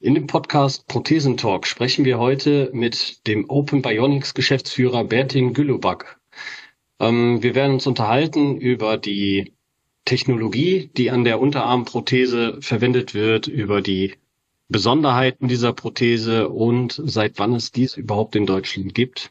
In dem Podcast Prothesentalk sprechen wir heute mit dem Open Bionics Geschäftsführer Bertin Gülluback. Ähm, wir werden uns unterhalten über die Technologie, die an der Unterarmprothese verwendet wird, über die Besonderheiten dieser Prothese und seit wann es dies überhaupt in Deutschland gibt.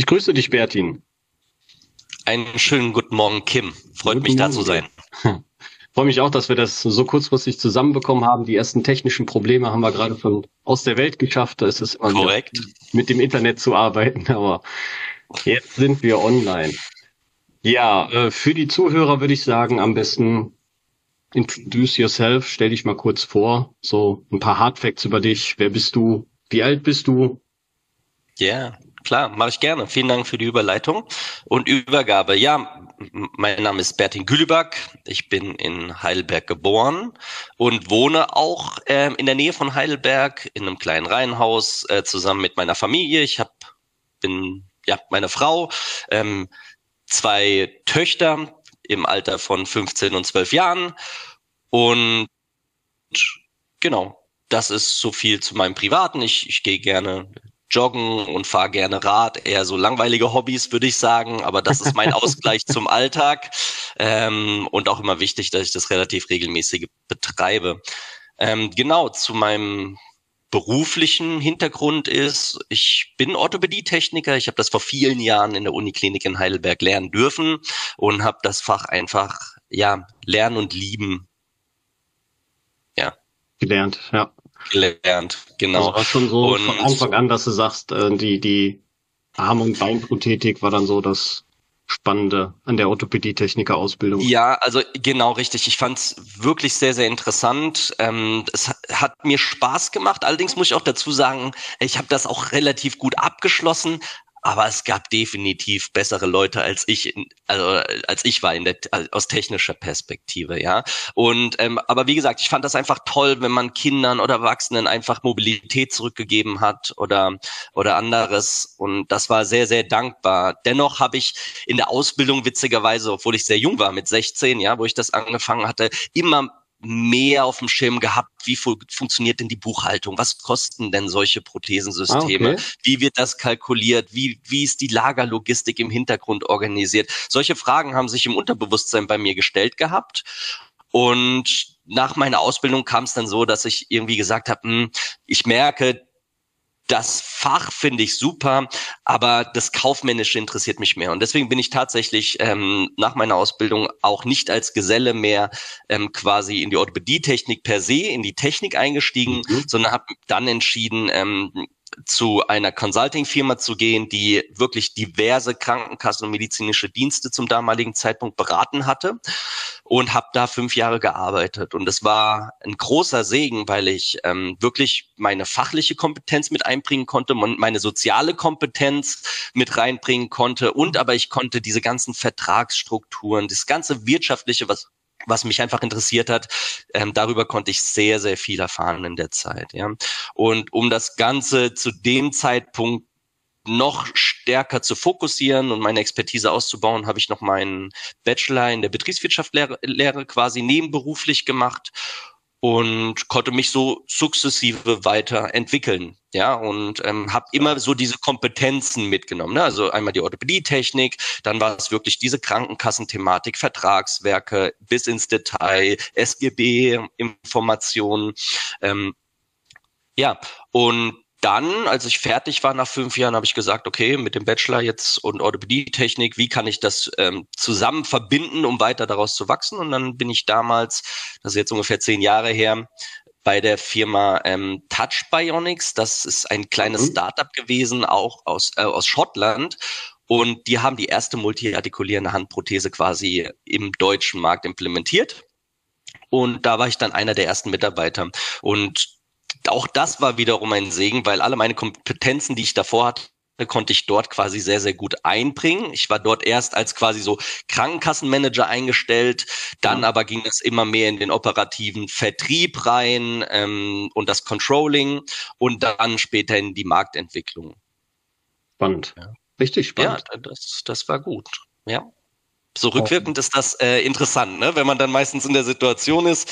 Ich grüße dich, Bertin. Einen schönen guten Morgen, Kim. Freut guten mich, da zu sein. Freue mich auch, dass wir das so kurzfristig zusammenbekommen haben. Die ersten technischen Probleme haben wir gerade von aus der Welt geschafft. Da ist es immer Korrekt. mit dem Internet zu arbeiten, aber jetzt sind wir online. Ja, äh, für die Zuhörer würde ich sagen, am besten introduce yourself, stell dich mal kurz vor, so ein paar Hardfacts über dich. Wer bist du? Wie alt bist du? Ja, yeah. Klar, mache ich gerne. Vielen Dank für die Überleitung und Übergabe. Ja, mein Name ist Bertin Gülüback. Ich bin in Heidelberg geboren und wohne auch äh, in der Nähe von Heidelberg in einem kleinen Reihenhaus äh, zusammen mit meiner Familie. Ich habe bin ja meine Frau, ähm, zwei Töchter im Alter von 15 und 12 Jahren und genau. Das ist so viel zu meinem Privaten. Ich, ich gehe gerne joggen und fahre gerne Rad, eher so langweilige Hobbys, würde ich sagen, aber das ist mein Ausgleich zum Alltag. Ähm, und auch immer wichtig, dass ich das relativ regelmäßig betreibe. Ähm, genau, zu meinem beruflichen Hintergrund ist, ich bin Orthopädietechniker, ich habe das vor vielen Jahren in der Uniklinik in Heidelberg lernen dürfen und habe das Fach einfach ja lernen und lieben ja gelernt, ja gelernt, genau. Also schon so und von Anfang an, dass du sagst, äh, die, die Arm- und Beinprothetik war dann so das Spannende an der Orthopädie-Techniker-Ausbildung. Ja, also genau richtig. Ich fand es wirklich sehr, sehr interessant. Ähm, es hat mir Spaß gemacht. Allerdings muss ich auch dazu sagen, ich habe das auch relativ gut abgeschlossen, aber es gab definitiv bessere Leute als ich, also als ich war in der aus technischer Perspektive, ja. Und ähm, aber wie gesagt, ich fand das einfach toll, wenn man Kindern oder Erwachsenen einfach Mobilität zurückgegeben hat oder oder anderes. Und das war sehr sehr dankbar. Dennoch habe ich in der Ausbildung witzigerweise, obwohl ich sehr jung war mit 16, ja, wo ich das angefangen hatte, immer mehr auf dem Schirm gehabt, wie fu funktioniert denn die Buchhaltung? Was kosten denn solche Prothesensysteme? Ah, okay. Wie wird das kalkuliert? Wie, wie ist die Lagerlogistik im Hintergrund organisiert? Solche Fragen haben sich im Unterbewusstsein bei mir gestellt gehabt. Und nach meiner Ausbildung kam es dann so, dass ich irgendwie gesagt habe, hm, ich merke, das Fach finde ich super, aber das Kaufmännische interessiert mich mehr. Und deswegen bin ich tatsächlich ähm, nach meiner Ausbildung auch nicht als Geselle mehr ähm, quasi in die Orthopädie-Technik per se, in die Technik eingestiegen, mhm. sondern habe dann entschieden, ähm, zu einer Consulting-Firma zu gehen, die wirklich diverse Krankenkassen und medizinische Dienste zum damaligen Zeitpunkt beraten hatte und habe da fünf Jahre gearbeitet. Und es war ein großer Segen, weil ich ähm, wirklich meine fachliche Kompetenz mit einbringen konnte, meine soziale Kompetenz mit reinbringen konnte und aber ich konnte diese ganzen Vertragsstrukturen, das ganze wirtschaftliche, was was mich einfach interessiert hat. Ähm, darüber konnte ich sehr, sehr viel erfahren in der Zeit. Ja. Und um das Ganze zu dem Zeitpunkt noch stärker zu fokussieren und meine Expertise auszubauen, habe ich noch meinen Bachelor in der Betriebswirtschaftslehre Lehre quasi nebenberuflich gemacht und konnte mich so sukzessive weiterentwickeln. Ja, und ähm, habe immer so diese Kompetenzen mitgenommen. Ne? Also einmal die Orthopädietechnik, dann war es wirklich diese Krankenkassenthematik, Vertragswerke bis ins Detail, SGB-Informationen. Ähm, ja, und dann, als ich fertig war nach fünf Jahren, habe ich gesagt, okay, mit dem Bachelor jetzt und Orthopädie-Technik, wie kann ich das ähm, zusammen verbinden, um weiter daraus zu wachsen? Und dann bin ich damals, das ist jetzt ungefähr zehn Jahre her, bei der Firma ähm, Touch Bionics. Das ist ein kleines mhm. Startup gewesen, auch aus, äh, aus Schottland. Und die haben die erste multiartikulierende Handprothese quasi im deutschen Markt implementiert. Und da war ich dann einer der ersten Mitarbeiter. Und auch das war wiederum ein Segen, weil alle meine Kompetenzen, die ich davor hatte, konnte ich dort quasi sehr, sehr gut einbringen. Ich war dort erst als quasi so Krankenkassenmanager eingestellt, dann aber ging es immer mehr in den operativen Vertrieb rein ähm, und das Controlling und dann später in die Marktentwicklung. Spannend. Ja. Richtig spannend. Ja, das, das war gut. Ja. So rückwirkend ist das äh, interessant, ne? Wenn man dann meistens in der Situation ist,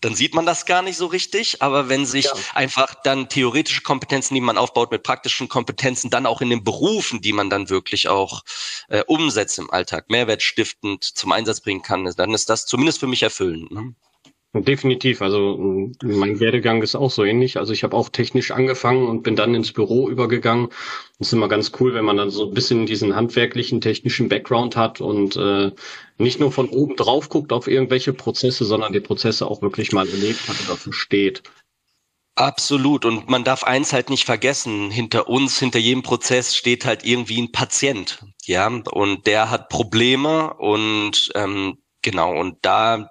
dann sieht man das gar nicht so richtig. Aber wenn sich ja. einfach dann theoretische Kompetenzen, die man aufbaut, mit praktischen Kompetenzen, dann auch in den Berufen, die man dann wirklich auch äh, umsetzt im Alltag, mehrwertstiftend zum Einsatz bringen kann, dann ist das zumindest für mich erfüllend. Ne? Definitiv. Also mein Werdegang ist auch so ähnlich. Also ich habe auch technisch angefangen und bin dann ins Büro übergegangen. Das ist immer ganz cool, wenn man dann so ein bisschen diesen handwerklichen, technischen Background hat und äh, nicht nur von oben drauf guckt auf irgendwelche Prozesse, sondern die Prozesse auch wirklich mal erlebt hat oder versteht. Absolut. Und man darf eins halt nicht vergessen. Hinter uns, hinter jedem Prozess steht halt irgendwie ein Patient. Ja, und der hat Probleme und ähm, genau, und da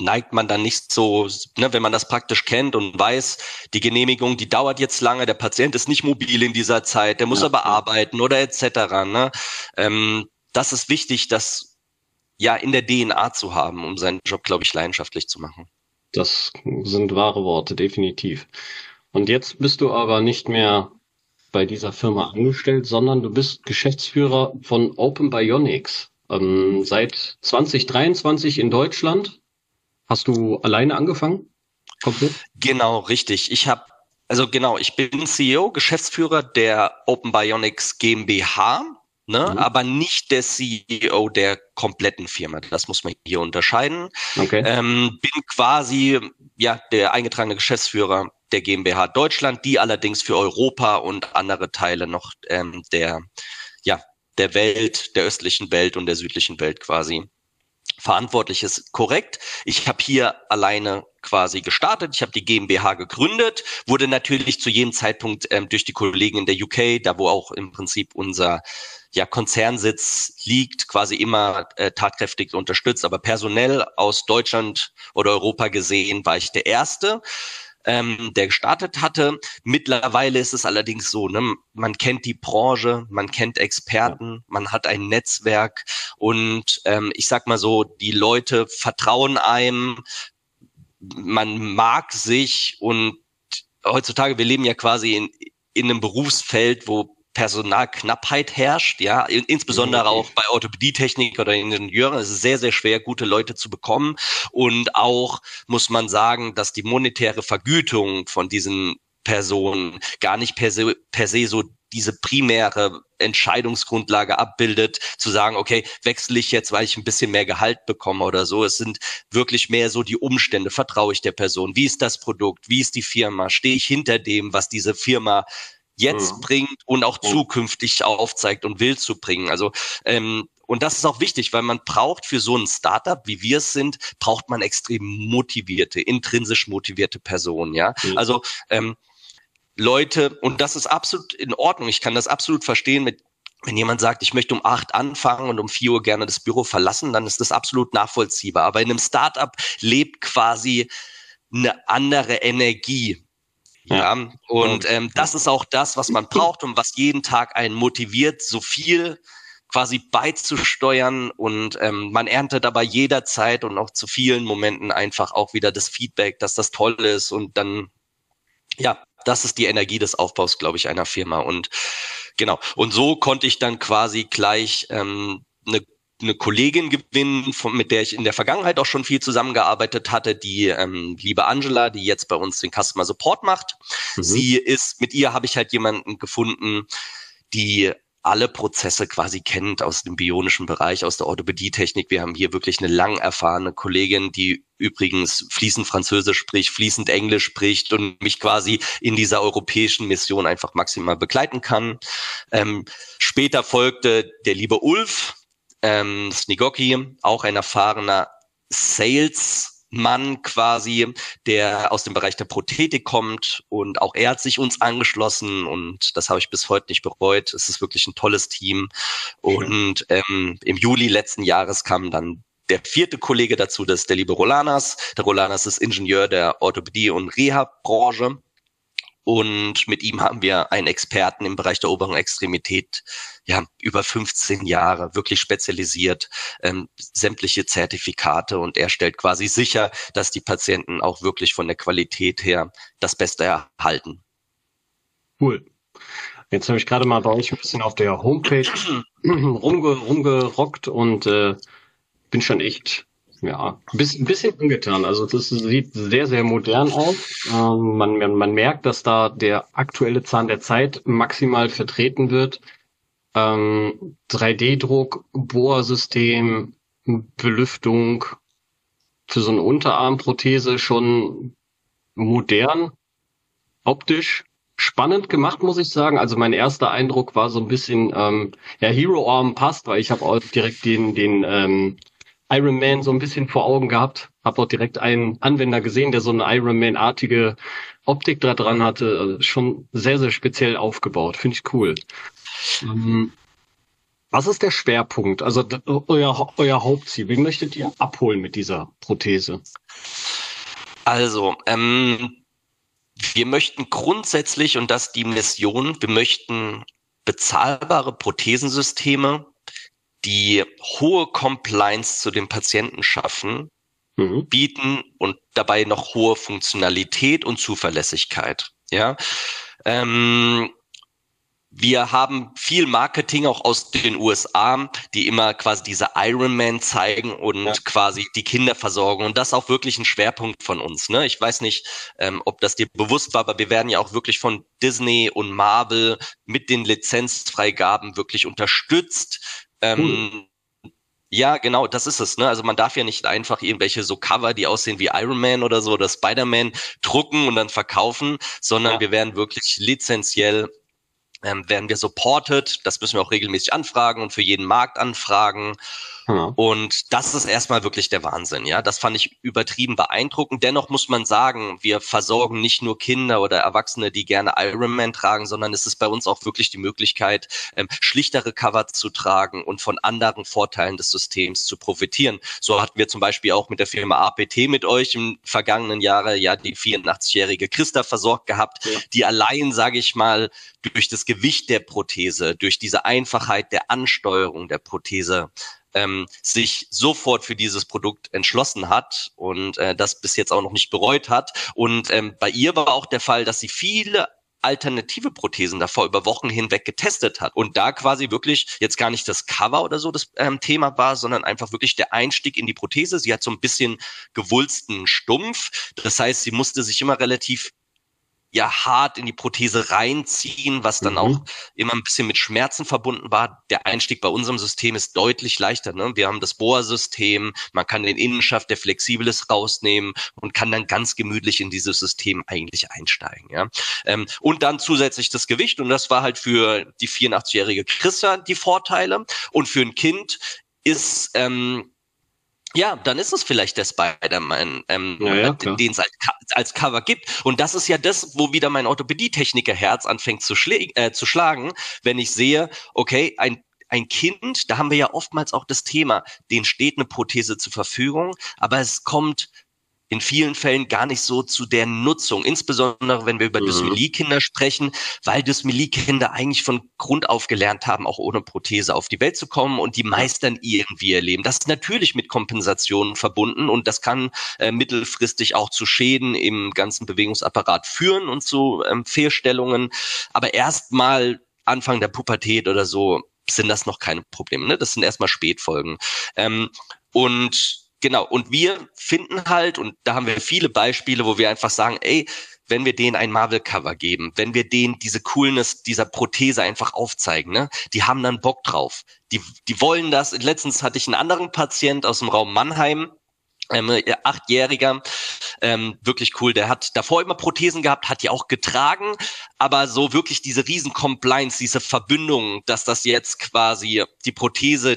neigt man dann nicht so, ne, wenn man das praktisch kennt und weiß, die Genehmigung, die dauert jetzt lange, der Patient ist nicht mobil in dieser Zeit, der muss ja, aber arbeiten oder etc. Ne? Ähm, das ist wichtig, das ja in der DNA zu haben, um seinen Job, glaube ich, leidenschaftlich zu machen. Das sind wahre Worte, definitiv. Und jetzt bist du aber nicht mehr bei dieser Firma angestellt, sondern du bist Geschäftsführer von Open Bionics. Ähm, seit 2023 in Deutschland Hast du alleine angefangen? Komplett? Genau, richtig. Ich habe, also genau, ich bin CEO, Geschäftsführer der Open Bionics GmbH, ne, mhm. aber nicht der CEO der kompletten Firma. Das muss man hier unterscheiden. Okay. Ähm, bin quasi ja der eingetragene Geschäftsführer der GmbH Deutschland, die allerdings für Europa und andere Teile noch ähm, der ja der Welt, der östlichen Welt und der südlichen Welt quasi verantwortlich ist. Korrekt. Ich habe hier alleine quasi gestartet. Ich habe die GmbH gegründet, wurde natürlich zu jedem Zeitpunkt ähm, durch die Kollegen in der UK, da wo auch im Prinzip unser ja, Konzernsitz liegt, quasi immer äh, tatkräftig unterstützt. Aber personell aus Deutschland oder Europa gesehen war ich der Erste ähm, der gestartet hatte. Mittlerweile ist es allerdings so, ne, man kennt die Branche, man kennt Experten, man hat ein Netzwerk und ähm, ich sag mal so, die Leute vertrauen einem, man mag sich und heutzutage, wir leben ja quasi in, in einem Berufsfeld, wo Personalknappheit herrscht, ja, insbesondere okay. auch bei Orthopädietechnik oder Ingenieuren. Es ist sehr, sehr schwer, gute Leute zu bekommen. Und auch muss man sagen, dass die monetäre Vergütung von diesen Personen gar nicht per se, per se so diese primäre Entscheidungsgrundlage abbildet, zu sagen, okay, wechsle ich jetzt, weil ich ein bisschen mehr Gehalt bekomme oder so. Es sind wirklich mehr so die Umstände. Vertraue ich der Person? Wie ist das Produkt? Wie ist die Firma? Stehe ich hinter dem, was diese Firma jetzt mhm. bringt und auch mhm. zukünftig aufzeigt und will zu bringen. Also ähm, und das ist auch wichtig, weil man braucht für so ein Startup, wie wir es sind, braucht man extrem motivierte, intrinsisch motivierte Personen. Ja, mhm. also ähm, Leute und das ist absolut in Ordnung. Ich kann das absolut verstehen mit wenn jemand sagt, ich möchte um acht anfangen und um vier Uhr gerne das Büro verlassen, dann ist das absolut nachvollziehbar. Aber in einem Startup lebt quasi eine andere Energie. Ja, und ähm, das ist auch das, was man braucht und was jeden Tag einen motiviert, so viel quasi beizusteuern und ähm, man erntet aber jederzeit und auch zu vielen Momenten einfach auch wieder das Feedback, dass das toll ist und dann, ja, das ist die Energie des Aufbaus, glaube ich, einer Firma und genau. Und so konnte ich dann quasi gleich ähm, eine eine Kollegin gewinnen, von, mit der ich in der Vergangenheit auch schon viel zusammengearbeitet hatte, die ähm, liebe Angela, die jetzt bei uns den Customer Support macht. Mhm. Sie ist, mit ihr habe ich halt jemanden gefunden, die alle Prozesse quasi kennt aus dem bionischen Bereich, aus der Orthopädietechnik. Wir haben hier wirklich eine lang erfahrene Kollegin, die übrigens fließend Französisch spricht, fließend Englisch spricht und mich quasi in dieser europäischen Mission einfach maximal begleiten kann. Ähm, später folgte der liebe Ulf, ähm, Snigoki, auch ein erfahrener Salesmann quasi, der aus dem Bereich der Prothetik kommt und auch er hat sich uns angeschlossen und das habe ich bis heute nicht bereut. Es ist wirklich ein tolles Team und ähm, im Juli letzten Jahres kam dann der vierte Kollege dazu, das ist der liebe Rolanas. Der Rolanas ist Ingenieur der Orthopädie- und Reha-Branche Und mit ihm haben wir einen Experten im Bereich der oberen Extremität, ja, über 15 Jahre, wirklich spezialisiert, ähm, sämtliche Zertifikate und er stellt quasi sicher, dass die Patienten auch wirklich von der Qualität her das Beste erhalten. Cool. Jetzt habe ich gerade mal bei euch ein bisschen auf der Homepage rumge rumgerockt und äh, bin schon echt ja, ein bisschen, ein bisschen angetan. Also das sieht sehr, sehr modern aus. Ähm, man, man merkt, dass da der aktuelle Zahn der Zeit maximal vertreten wird. Ähm, 3D-Druck, Bohrsystem, Belüftung für so eine Unterarmprothese schon modern, optisch spannend gemacht, muss ich sagen. Also mein erster Eindruck war so ein bisschen, ähm, ja, Hero Arm passt, weil ich habe auch direkt den, den ähm, Iron Man so ein bisschen vor Augen gehabt. Habe auch direkt einen Anwender gesehen, der so eine Iron Man-artige Optik da dran hatte. Also schon sehr, sehr speziell aufgebaut. Finde ich cool. Ähm, was ist der Schwerpunkt? Also euer, euer Hauptziel. Wen möchtet ihr abholen mit dieser Prothese? Also, ähm, wir möchten grundsätzlich, und das die Mission, wir möchten bezahlbare Prothesensysteme die hohe Compliance zu den Patienten schaffen, mhm. bieten und dabei noch hohe Funktionalität und Zuverlässigkeit. Ja, ähm, wir haben viel Marketing auch aus den USA, die immer quasi diese Ironman zeigen und ja. quasi die Kinder versorgen. Und das ist auch wirklich ein Schwerpunkt von uns. Ne? Ich weiß nicht, ähm, ob das dir bewusst war, aber wir werden ja auch wirklich von Disney und Marvel mit den Lizenzfreigaben wirklich unterstützt, ähm, Ja, genau, das ist es. Ne? Also man darf ja nicht einfach irgendwelche so Cover, die aussehen wie Iron Man oder so oder Spider-Man, drucken und dann verkaufen, sondern ja. wir werden wirklich lizenziell ähm, werden wir supported. Das müssen wir auch regelmäßig anfragen und für jeden Markt anfragen. Ja. Und das ist erstmal wirklich der Wahnsinn. Ja, das fand ich übertrieben beeindruckend. Dennoch muss man sagen, wir versorgen nicht nur Kinder oder Erwachsene, die gerne Ironman tragen, sondern es ist bei uns auch wirklich die Möglichkeit, ähm, schlichtere Cover zu tragen und von anderen Vorteilen des Systems zu profitieren. So hatten wir zum Beispiel auch mit der Firma APT mit euch im vergangenen Jahre ja die 84-jährige Christa versorgt gehabt, ja. die allein, sage ich mal, durch das Gewicht der Prothese, durch diese Einfachheit der Ansteuerung der Prothese ähm, sich sofort für dieses Produkt entschlossen hat und äh, das bis jetzt auch noch nicht bereut hat. Und ähm, bei ihr war auch der Fall, dass sie viele alternative Prothesen davor über Wochen hinweg getestet hat und da quasi wirklich jetzt gar nicht das Cover oder so das ähm, Thema war, sondern einfach wirklich der Einstieg in die Prothese. Sie hat so ein bisschen gewulsten Stumpf. Das heißt, sie musste sich immer relativ ja hart in die Prothese reinziehen, was dann mhm. auch immer ein bisschen mit Schmerzen verbunden war. Der Einstieg bei unserem System ist deutlich leichter. Ne? Wir haben das Bohrsystem, man kann den Innenschaft, der flexibel ist, rausnehmen und kann dann ganz gemütlich in dieses System eigentlich einsteigen. Ja? Ähm, und dann zusätzlich das Gewicht und das war halt für die 84-jährige Christa die Vorteile und für ein Kind ist ähm, ja, dann ist es vielleicht der Spider-Man, ähm, ja, ja, den es als, als, Cover gibt. Und das ist ja das, wo wieder mein Orthopädie-Techniker-Herz anfängt zu, äh, zu schlagen, wenn ich sehe, okay, ein ein Kind, da haben wir ja oftmals auch das Thema, denen steht eine Prothese zur Verfügung, aber es kommt in vielen Fällen gar nicht so zu der Nutzung, insbesondere wenn wir über mhm. Dysmelie-Kinder sprechen, weil Dysmelie-Kinder eigentlich von Grund auf gelernt haben, auch ohne Prothese auf die Welt zu kommen und die meistern irgendwie ihr Leben. Das ist natürlich mit Kompensationen verbunden und das kann äh, mittelfristig auch zu Schäden im ganzen Bewegungsapparat führen und zu ähm, Fehlstellungen. Aber erstmal Anfang der Pubertät oder so sind das noch keine Probleme. Ne? Das sind erstmal Spätfolgen. Ähm, und Genau, und wir finden halt, und da haben wir viele Beispiele, wo wir einfach sagen, ey, wenn wir denen ein Marvel-Cover geben, wenn wir denen diese Coolness dieser Prothese einfach aufzeigen, ne, die haben dann Bock drauf. Die, die wollen das. Letztens hatte ich einen anderen Patient aus dem Raum Mannheim, ähm, achtjähriger, ähm, wirklich cool. Der hat davor immer Prothesen gehabt, hat die auch getragen, aber so wirklich diese riesen Compliance, diese Verbindung, dass das jetzt quasi die Prothese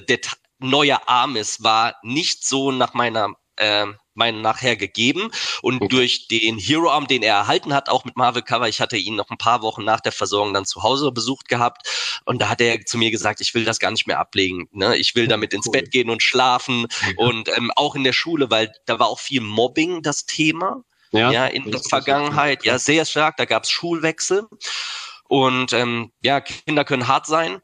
neuer Arm ist, war nicht so nach meiner äh, meinen nachher gegeben. Und okay. durch den Hero Arm, den er erhalten hat, auch mit Marvel Cover, ich hatte ihn noch ein paar Wochen nach der Versorgung dann zu Hause besucht gehabt. Und da hat er zu mir gesagt, ich will das gar nicht mehr ablegen. Ne? Ich will damit ins cool. Bett gehen und schlafen. Ja. Und ähm, auch in der Schule, weil da war auch viel Mobbing das Thema. Ja, ja in der Vergangenheit, ja, sehr stark. Da gab es Schulwechsel. Und ähm, ja, Kinder können hart sein.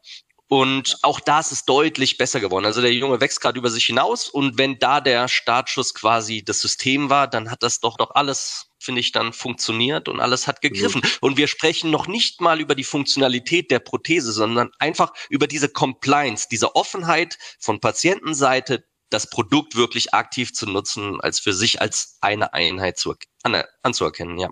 Und auch da ist es deutlich besser geworden. Also der Junge wächst gerade über sich hinaus und wenn da der Startschuss quasi das System war, dann hat das doch doch alles, finde ich, dann funktioniert und alles hat gegriffen. Mhm. Und wir sprechen noch nicht mal über die Funktionalität der Prothese, sondern einfach über diese Compliance, diese Offenheit von Patientenseite, das Produkt wirklich aktiv zu nutzen, als für sich als eine Einheit zu, an, anzuerkennen, ja.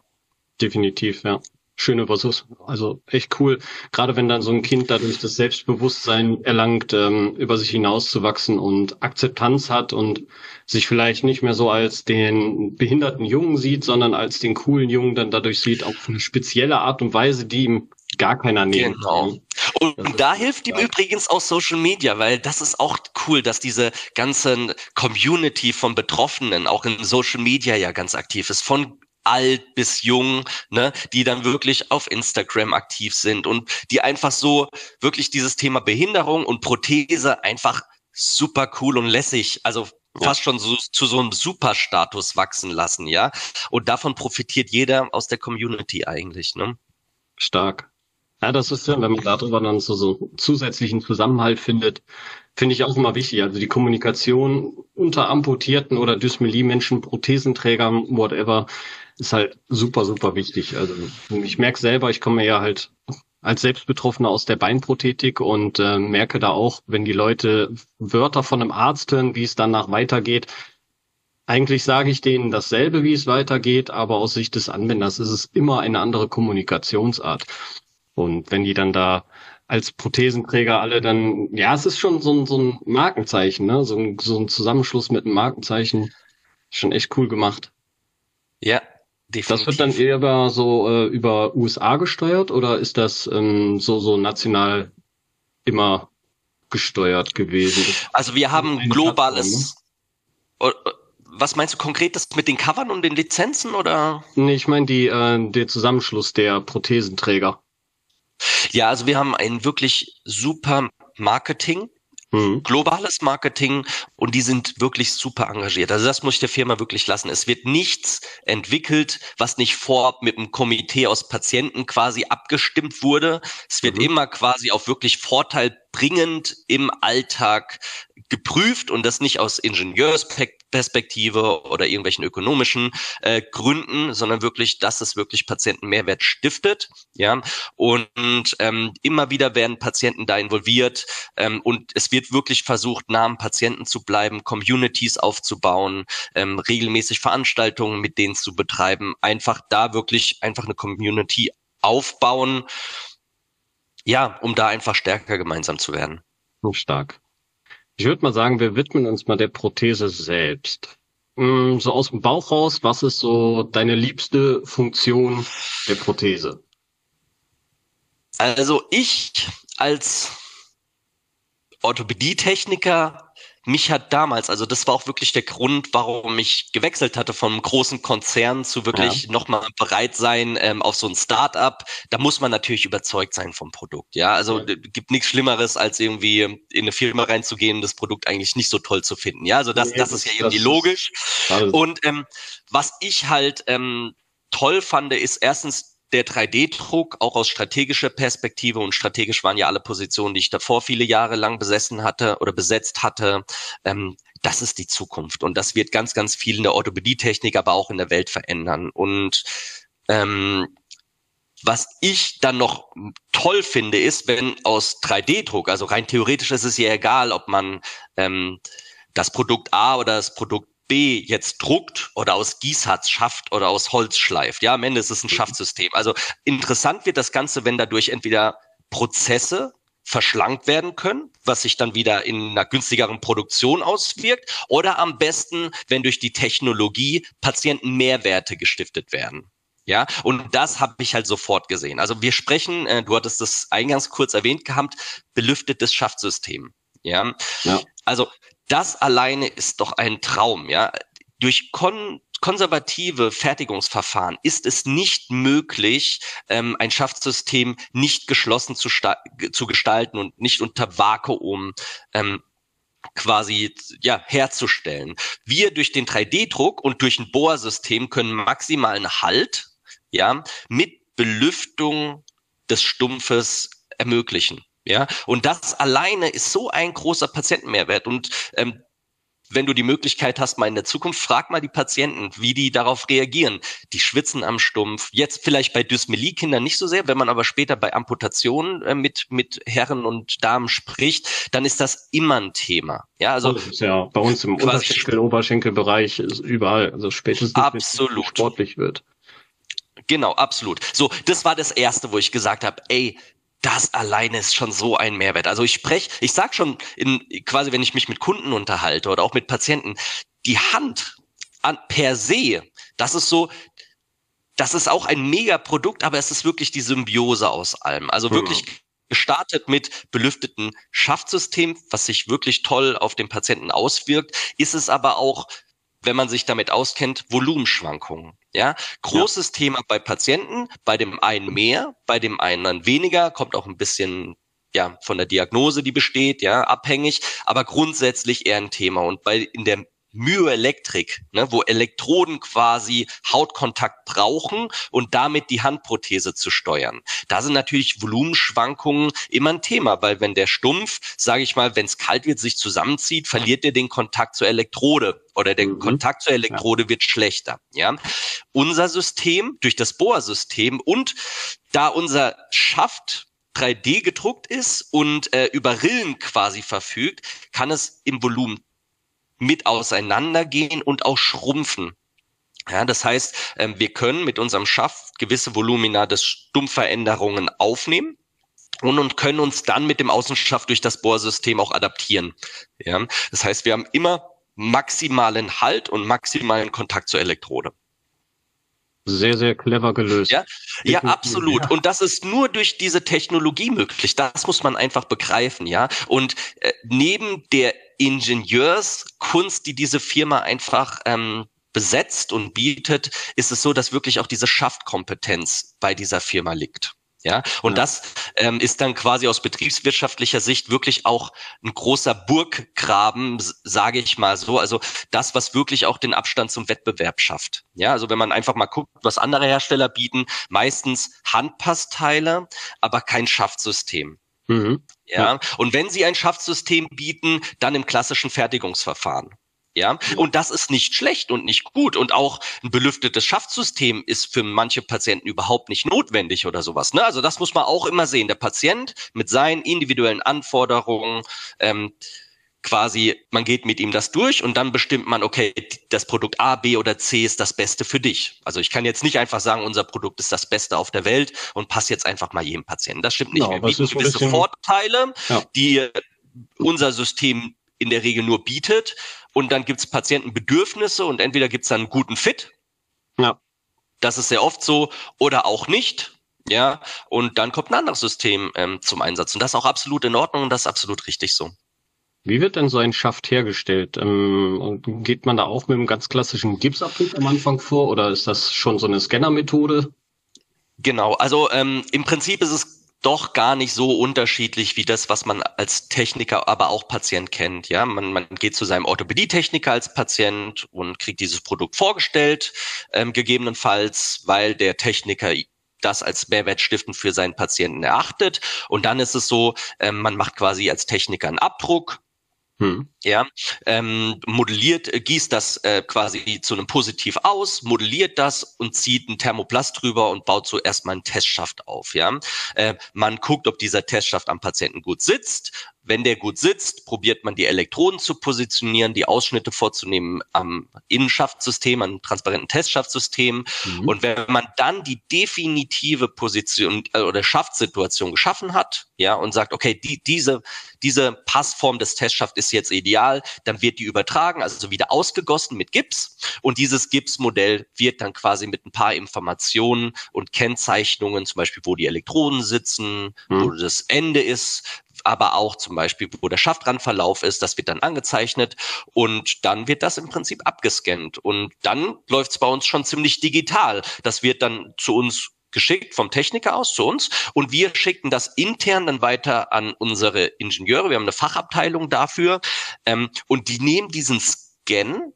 Definitiv, ja schöne Versus. Also echt cool. Gerade wenn dann so ein Kind dadurch das Selbstbewusstsein erlangt, ähm, über sich hinauszuwachsen und Akzeptanz hat und sich vielleicht nicht mehr so als den behinderten Jungen sieht, sondern als den coolen Jungen dann dadurch sieht, auf eine spezielle Art und Weise, die ihm gar keiner nehmen Genau. Und, und da hilft ihm übrigens auch Social Media, weil das ist auch cool, dass diese ganze Community von Betroffenen auch in Social Media ja ganz aktiv ist. Von alt bis jung, ne, die dann wirklich auf Instagram aktiv sind und die einfach so wirklich dieses Thema Behinderung und Prothese einfach super cool und lässig, also fast schon so, zu so einem Superstatus wachsen lassen, ja. Und davon profitiert jeder aus der Community eigentlich, ne? Stark. Ja, das ist ja, wenn man darüber dann so, so zusätzlichen Zusammenhalt findet, finde ich auch immer wichtig. Also die Kommunikation unter Amputierten oder Dysmelie-Menschen, Prothesenträgern, whatever, ist halt super, super wichtig. Also ich merke selber, ich komme ja halt als Selbstbetroffener aus der Beinprothetik und äh, merke da auch, wenn die Leute Wörter von einem Arzt hören, wie es danach weitergeht, eigentlich sage ich denen dasselbe, wie es weitergeht, aber aus Sicht des Anwenders ist es immer eine andere Kommunikationsart. Und wenn die dann da als Prothesenträger alle dann, ja, es ist schon so ein, so ein Markenzeichen, ne? so, ein, so ein Zusammenschluss mit einem Markenzeichen. Schon echt cool gemacht. Ja, Definitiv. Das wird dann eher so äh, über USA gesteuert oder ist das ähm, so so national immer gesteuert gewesen? Also wir haben globales. Ne? Was meinst du konkret das mit den Covern und den Lizenzen oder? Nee, ich meine die äh, der Zusammenschluss der Prothesenträger. Ja, also wir haben ein wirklich super Marketing Mhm. Globales Marketing und die sind wirklich super engagiert. Also das muss ich der Firma wirklich lassen. Es wird nichts entwickelt, was nicht vorab mit einem Komitee aus Patienten quasi abgestimmt wurde. Es wird mhm. immer quasi auf wirklich Vorteil bringend im Alltag geprüft und das nicht aus Ingenieursperspektive oder irgendwelchen ökonomischen äh, Gründen, sondern wirklich, dass es wirklich Patienten Mehrwert stiftet. Ja, und ähm, immer wieder werden Patienten da involviert ähm, und es wird wirklich versucht, am Patienten zu bleiben, Communities aufzubauen, ähm, regelmäßig Veranstaltungen mit denen zu betreiben, einfach da wirklich einfach eine Community aufbauen ja, um da einfach stärker gemeinsam zu werden. Stark. Ich würde mal sagen, wir widmen uns mal der Prothese selbst. Mm, so aus dem Bauch raus, was ist so deine liebste Funktion der Prothese? Also ich als Orthopädietechniker mich hat damals, also das war auch wirklich der Grund, warum ich gewechselt hatte vom großen Konzern zu wirklich ja. nochmal bereit sein ähm, auf so ein Start-up. Da muss man natürlich überzeugt sein vom Produkt. Ja, also ja. gibt nichts Schlimmeres, als irgendwie in eine Firma reinzugehen und das Produkt eigentlich nicht so toll zu finden. Ja, also das, nee, das ist ja irgendwie logisch. Und ähm, was ich halt ähm, toll fand, ist erstens der 3D-Druck auch aus strategischer Perspektive und strategisch waren ja alle Positionen, die ich davor viele Jahre lang besessen hatte oder besetzt hatte. Ähm, das ist die Zukunft und das wird ganz, ganz viel in der Orthopädietechnik, aber auch in der Welt verändern. Und ähm, was ich dann noch toll finde, ist, wenn aus 3D-Druck, also rein theoretisch ist es ja egal, ob man ähm, das Produkt A oder das Produkt B jetzt druckt oder aus Gießharz schafft oder aus Holz schleift. Ja, am Ende ist es ein mhm. Schaftsystem. Also interessant wird das Ganze, wenn dadurch entweder Prozesse verschlankt werden können, was sich dann wieder in einer günstigeren Produktion auswirkt, oder am besten, wenn durch die Technologie Patienten Mehrwerte gestiftet werden. Ja, und das habe ich halt sofort gesehen. Also wir sprechen, äh, du hattest das eingangs kurz erwähnt gehabt, belüftetes Schaftsystem. Ja? ja. Also das alleine ist doch ein Traum, ja. Durch kon konservative Fertigungsverfahren ist es nicht möglich, ähm, ein Schaftsystem nicht geschlossen zu, zu gestalten und nicht unter Vakuum ähm, quasi ja herzustellen. Wir durch den 3D-Druck und durch ein Bohrsystem können maximalen Halt ja mit Belüftung des Stumpfes ermöglichen. Ja, und das alleine ist so ein großer Patientenmehrwert. Und ähm, wenn du die Möglichkeit hast, mal in der Zukunft, frag mal die Patienten, wie die darauf reagieren. Die schwitzen am Stumpf. Jetzt vielleicht bei Dysmelie-Kindern nicht so sehr. Wenn man aber später bei Amputationen äh, mit, mit Herren und Damen spricht, dann ist das immer ein Thema. Ja, also. ja bei uns im Unterschenkel, Oberschenkelbereich ist überall, also spätestens, absolut. sportlich wird. Genau, absolut. So, das war das erste, wo ich gesagt habe, ey, das alleine ist schon so ein Mehrwert. Also ich spreche, ich sag schon in, quasi, wenn ich mich mit Kunden unterhalte oder auch mit Patienten, die Hand an, per se, das ist so, das ist auch ein Megaprodukt, aber es ist wirklich die Symbiose aus allem. Also wirklich mhm. gestartet mit belüfteten Schaftsystem, was sich wirklich toll auf den Patienten auswirkt, ist es aber auch wenn man sich damit auskennt, Volumenschwankungen. Ja, großes ja. Thema bei Patienten, bei dem einen mehr, bei dem einen weniger, kommt auch ein bisschen ja von der Diagnose, die besteht, ja, abhängig, aber grundsätzlich eher ein Thema. Und bei in der Myoelektrik, ne, wo Elektroden quasi Hautkontakt brauchen und damit die Handprothese zu steuern. Da sind natürlich Volumenschwankungen immer ein Thema, weil wenn der Stumpf, sage ich mal, wenn es kalt wird, sich zusammenzieht, verliert er den Kontakt zur Elektrode oder der mhm. Kontakt zur Elektrode ja. wird schlechter. Ja, unser System durch das Bohrsystem und da unser Schaft 3D gedruckt ist und äh, über Rillen quasi verfügt, kann es im Volumen mit auseinandergehen und auch schrumpfen. Ja, das heißt, ähm, wir können mit unserem Schaft gewisse Volumina des Stumpfveränderungen aufnehmen und, und können uns dann mit dem Außenschaft durch das Bohrsystem auch adaptieren. Ja, das heißt, wir haben immer maximalen Halt und maximalen Kontakt zur Elektrode. Sehr, sehr clever gelöst. Ja, ja absolut. Und das ist nur durch diese Technologie möglich. Das muss man einfach begreifen, ja. Und äh, neben der Ingenieurskunst, die diese Firma einfach ähm, besetzt und bietet, ist es so, dass wirklich auch diese Schaftkompetenz bei dieser Firma liegt. Ja, und ja. das ähm, ist dann quasi aus betriebswirtschaftlicher Sicht wirklich auch ein großer Burggraben, sage ich mal so. Also das, was wirklich auch den Abstand zum Wettbewerb schafft. Ja, also wenn man einfach mal guckt, was andere Hersteller bieten, meistens Handpassteile, aber kein Schaftsystem. Mhm. Ja, und wenn sie ein Schaftsystem bieten, dann im klassischen Fertigungsverfahren. Ja, und das ist nicht schlecht und nicht gut. Und auch ein belüftetes Schaftsystem ist für manche Patienten überhaupt nicht notwendig oder sowas. Ne? Also das muss man auch immer sehen. Der Patient mit seinen individuellen Anforderungen, ähm, quasi, man geht mit ihm das durch und dann bestimmt man, okay, das Produkt A, B oder C ist das Beste für dich. Also ich kann jetzt nicht einfach sagen, unser Produkt ist das Beste auf der Welt und passt jetzt einfach mal jedem Patienten. Das stimmt nicht. Ja, Wir bieten gewisse Vorteile, ja. die unser System in der Regel nur bietet. Und dann gibt es Patientenbedürfnisse und entweder gibt es dann einen guten Fit. Ja. Das ist sehr oft so oder auch nicht. Ja, und dann kommt ein anderes System ähm, zum Einsatz. Und das ist auch absolut in Ordnung und das ist absolut richtig so. Wie wird denn so ein Schaft hergestellt? Ähm, geht man da auch mit einem ganz klassischen Gipsabdruck am Anfang vor oder ist das schon so eine Scannermethode? Genau, also ähm, im Prinzip ist es doch gar nicht so unterschiedlich wie das, was man als Techniker, aber auch Patient kennt. Ja, man, man geht zu seinem Orthopädietechniker als Patient und kriegt dieses Produkt vorgestellt, ähm, gegebenenfalls, weil der Techniker das als Mehrwert stiften für seinen Patienten erachtet. Und dann ist es so, ähm, man macht quasi als Techniker einen Abdruck, Mm. Ja, ähm, modelliert, äh, gießt das äh, quasi zu einem Positiv aus, modelliert das und zieht einen Thermoplast drüber und baut so erstmal einen Testschaft auf. Ja, äh, man guckt, ob dieser Testschaft am Patienten gut sitzt wenn der gut sitzt, probiert man die Elektroden zu positionieren, die Ausschnitte vorzunehmen am Innenschaftssystem, am transparenten Testschaftsystem. Mhm. Und wenn man dann die definitive Position äh, oder Schaftsituation geschaffen hat, ja, und sagt, okay, die, diese, diese Passform des Testschaft ist jetzt ideal, dann wird die übertragen, also wieder ausgegossen mit Gips. Und dieses Gipsmodell wird dann quasi mit ein paar Informationen und Kennzeichnungen, zum Beispiel, wo die Elektroden sitzen, mhm. wo das Ende ist, aber auch zum Beispiel, wo der Schaftrandverlauf ist, das wird dann angezeichnet und dann wird das im Prinzip abgescannt und dann läuft es bei uns schon ziemlich digital. Das wird dann zu uns geschickt vom Techniker aus zu uns und wir schicken das intern dann weiter an unsere Ingenieure. Wir haben eine Fachabteilung dafür ähm, und die nehmen diesen Scan,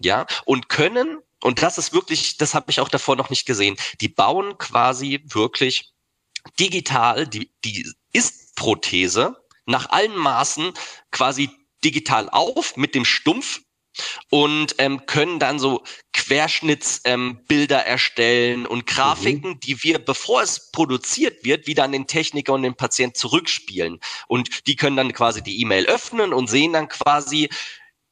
ja, und können und das ist wirklich, das habe ich auch davor noch nicht gesehen. Die bauen quasi wirklich digital die die Ist-Prothese nach allen Maßen quasi digital auf mit dem Stumpf und ähm, können dann so Querschnittsbilder ähm, erstellen und Grafiken, mhm. die wir, bevor es produziert wird, wieder an den Techniker und den Patient zurückspielen. Und die können dann quasi die E-Mail öffnen und sehen dann quasi,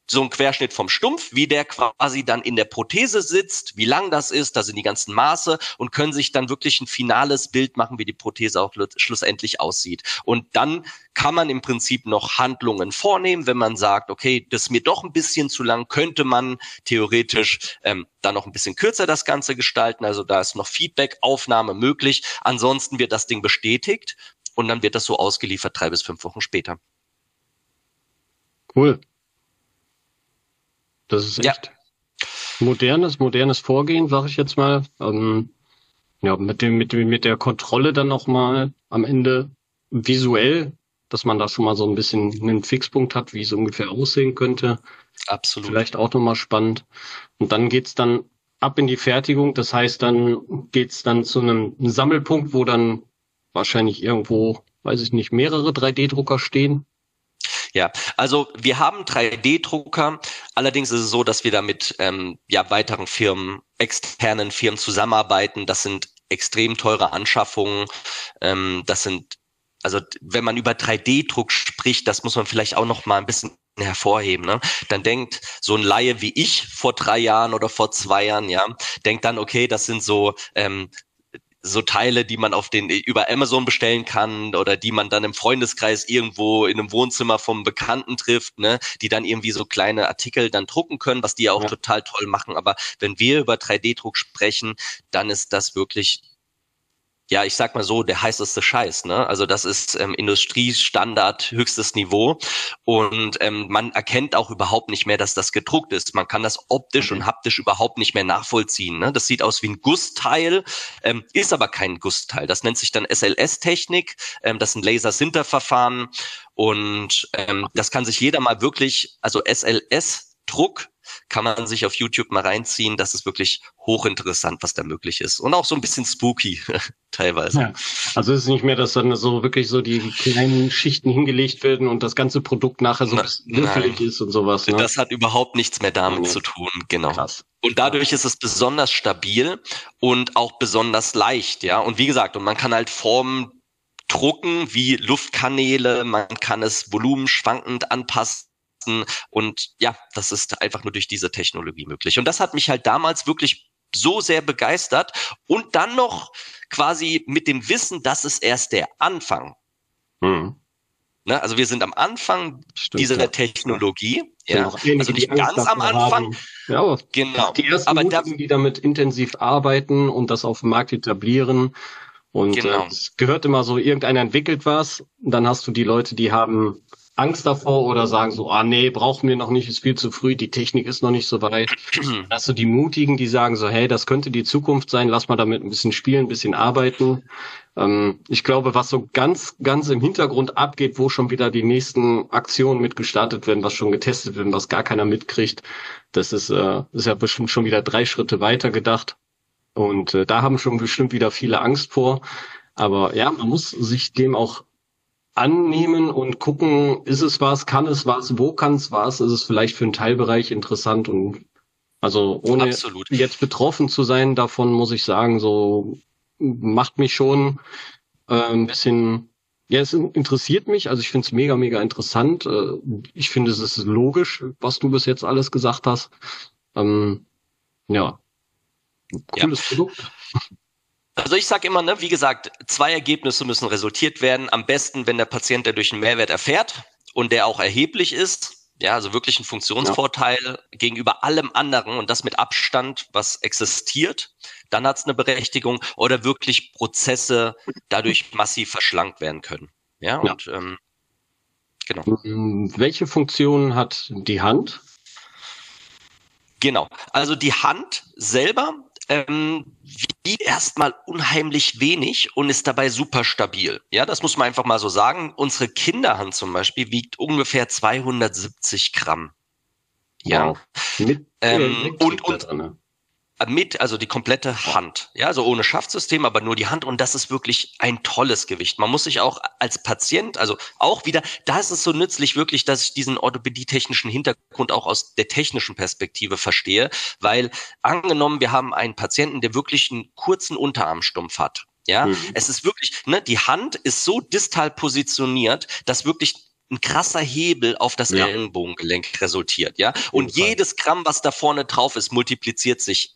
so ein Querschnitt vom Stumpf, wie der quasi dann in der Prothese sitzt, wie lang das ist, da sind die ganzen Maße und können sich dann wirklich ein finales Bild machen, wie die Prothese auch schlussendlich aussieht. Und dann kann man im Prinzip noch Handlungen vornehmen, wenn man sagt, okay, das ist mir doch ein bisschen zu lang, könnte man theoretisch ähm, dann noch ein bisschen kürzer das Ganze gestalten. Also da ist noch Feedback-Aufnahme möglich. Ansonsten wird das Ding bestätigt und dann wird das so ausgeliefert drei bis fünf Wochen später. Cool. Das ist echt ja. modernes, modernes Vorgehen, sag ich jetzt mal. Ähm, ja, mit dem, mit dem, mit der Kontrolle dann nochmal am Ende visuell, dass man da schon mal so ein bisschen einen Fixpunkt hat, wie es ungefähr aussehen könnte. Absolut. Vielleicht auch nochmal spannend. Und dann geht's dann ab in die Fertigung. Das heißt, dann geht's dann zu einem Sammelpunkt, wo dann wahrscheinlich irgendwo, weiß ich nicht, mehrere 3D-Drucker stehen. Ja, also wir haben 3D-Drucker. Allerdings ist es so, dass wir da mit ähm, ja, weiteren Firmen, externen Firmen zusammenarbeiten. Das sind extrem teure Anschaffungen. Ähm, das sind also wenn man über 3D-Druck spricht, das muss man vielleicht auch noch mal ein bisschen hervorheben. Ne? Dann denkt so ein Laie wie ich vor drei Jahren oder vor zwei Jahren, ja, denkt dann, okay, das sind so ähm, so Teile, die man auf den über Amazon bestellen kann oder die man dann im Freundeskreis irgendwo in einem Wohnzimmer vom Bekannten trifft, ne, die dann irgendwie so kleine Artikel dann drucken können, was die auch ja. total toll machen. Aber wenn wir über 3D-Druck sprechen, dann ist das wirklich ja, ich sag mal so, der heißeste Scheiß. Ne? Also das ist ähm, Industriestandard, höchstes Niveau. Und ähm, man erkennt auch überhaupt nicht mehr, dass das gedruckt ist. Man kann das optisch okay. und haptisch überhaupt nicht mehr nachvollziehen. Ne? Das sieht aus wie ein Gussteil, ähm, ist aber kein Gussteil. Das nennt sich dann SLS-Technik. Ähm, das sind Laser-Sinterverfahren. Und ähm, das kann sich jeder mal wirklich, also SLS-Druck kann man sich auf YouTube mal reinziehen. Das ist wirklich hochinteressant, was da möglich ist. Und auch so ein bisschen spooky teilweise. Ja. Also es ist nicht mehr, dass dann so wirklich so die kleinen Schichten hingelegt werden und das ganze Produkt nachher so würfelig ist und sowas. Ne? Das hat überhaupt nichts mehr damit nee. zu tun, genau. Krass. Und dadurch ist es besonders stabil und auch besonders leicht, ja. Und wie gesagt, und man kann halt Formen drucken wie Luftkanäle, man kann es volumenschwankend anpassen und ja, das ist einfach nur durch diese Technologie möglich. Und das hat mich halt damals wirklich so sehr begeistert und dann noch quasi mit dem Wissen, das ist erst der Anfang. Mhm. Ne, also wir sind am Anfang Stimmt, dieser ja. Technologie. Ja, ja also nicht ganz am Anfang. Ja, genau. Die ersten aber Mutigen, die damit intensiv arbeiten und das auf dem Markt etablieren. Und genau. äh, es gehört immer so, irgendeiner entwickelt was, dann hast du die Leute, die haben Angst davor oder sagen so, ah nee, brauchen wir noch nicht, ist viel zu früh, die Technik ist noch nicht so weit. Hast du die Mutigen, die sagen so, hey, das könnte die Zukunft sein, lass mal damit ein bisschen spielen, ein bisschen arbeiten. Ähm, ich glaube, was so ganz, ganz im Hintergrund abgeht, wo schon wieder die nächsten Aktionen mit gestartet werden, was schon getestet wird, was gar keiner mitkriegt, das ist, äh, ist ja bestimmt schon wieder drei Schritte weiter gedacht. Und äh, da haben schon bestimmt wieder viele Angst vor. Aber ja, man muss sich dem auch annehmen und gucken, ist es was, kann es was, wo kann es was, ist es vielleicht für einen Teilbereich interessant und also ohne Absolut. jetzt betroffen zu sein davon, muss ich sagen, so macht mich schon äh, ein bisschen, ja, es interessiert mich, also ich finde es mega, mega interessant. Äh, ich finde, es ist logisch, was du bis jetzt alles gesagt hast. Ähm, ja, cooles ja. Produkt. Also ich sage immer, ne, wie gesagt, zwei Ergebnisse müssen resultiert werden. Am besten, wenn der Patient dadurch einen Mehrwert erfährt und der auch erheblich ist. Ja, also wirklich ein Funktionsvorteil ja. gegenüber allem anderen und das mit Abstand, was existiert, dann hat es eine Berechtigung oder wirklich Prozesse dadurch massiv verschlankt werden können. Ja, ja. und ähm, genau. Welche Funktionen hat die Hand? Genau. Also die Hand selber ähm, wiegt erstmal unheimlich wenig und ist dabei super stabil. Ja, das muss man einfach mal so sagen. Unsere Kinderhand zum Beispiel wiegt ungefähr 270 Gramm. Ja. Wow. Mit, ähm, und, und, drin, mit, also die komplette Hand. Ja, also ohne Schaftsystem, aber nur die Hand. Und das ist wirklich ein tolles Gewicht. Man muss sich auch als Patient, also auch wieder, da ist es so nützlich wirklich, dass ich diesen orthopädietechnischen Hintergrund auch aus der technischen Perspektive verstehe, weil angenommen, wir haben einen Patienten, der wirklich einen kurzen Unterarmstumpf hat. Ja, mhm. es ist wirklich, ne, die Hand ist so distal positioniert, dass wirklich ein krasser Hebel auf das ja. Ellenbogengelenk resultiert, ja. Und jedes Gramm, was da vorne drauf ist, multipliziert sich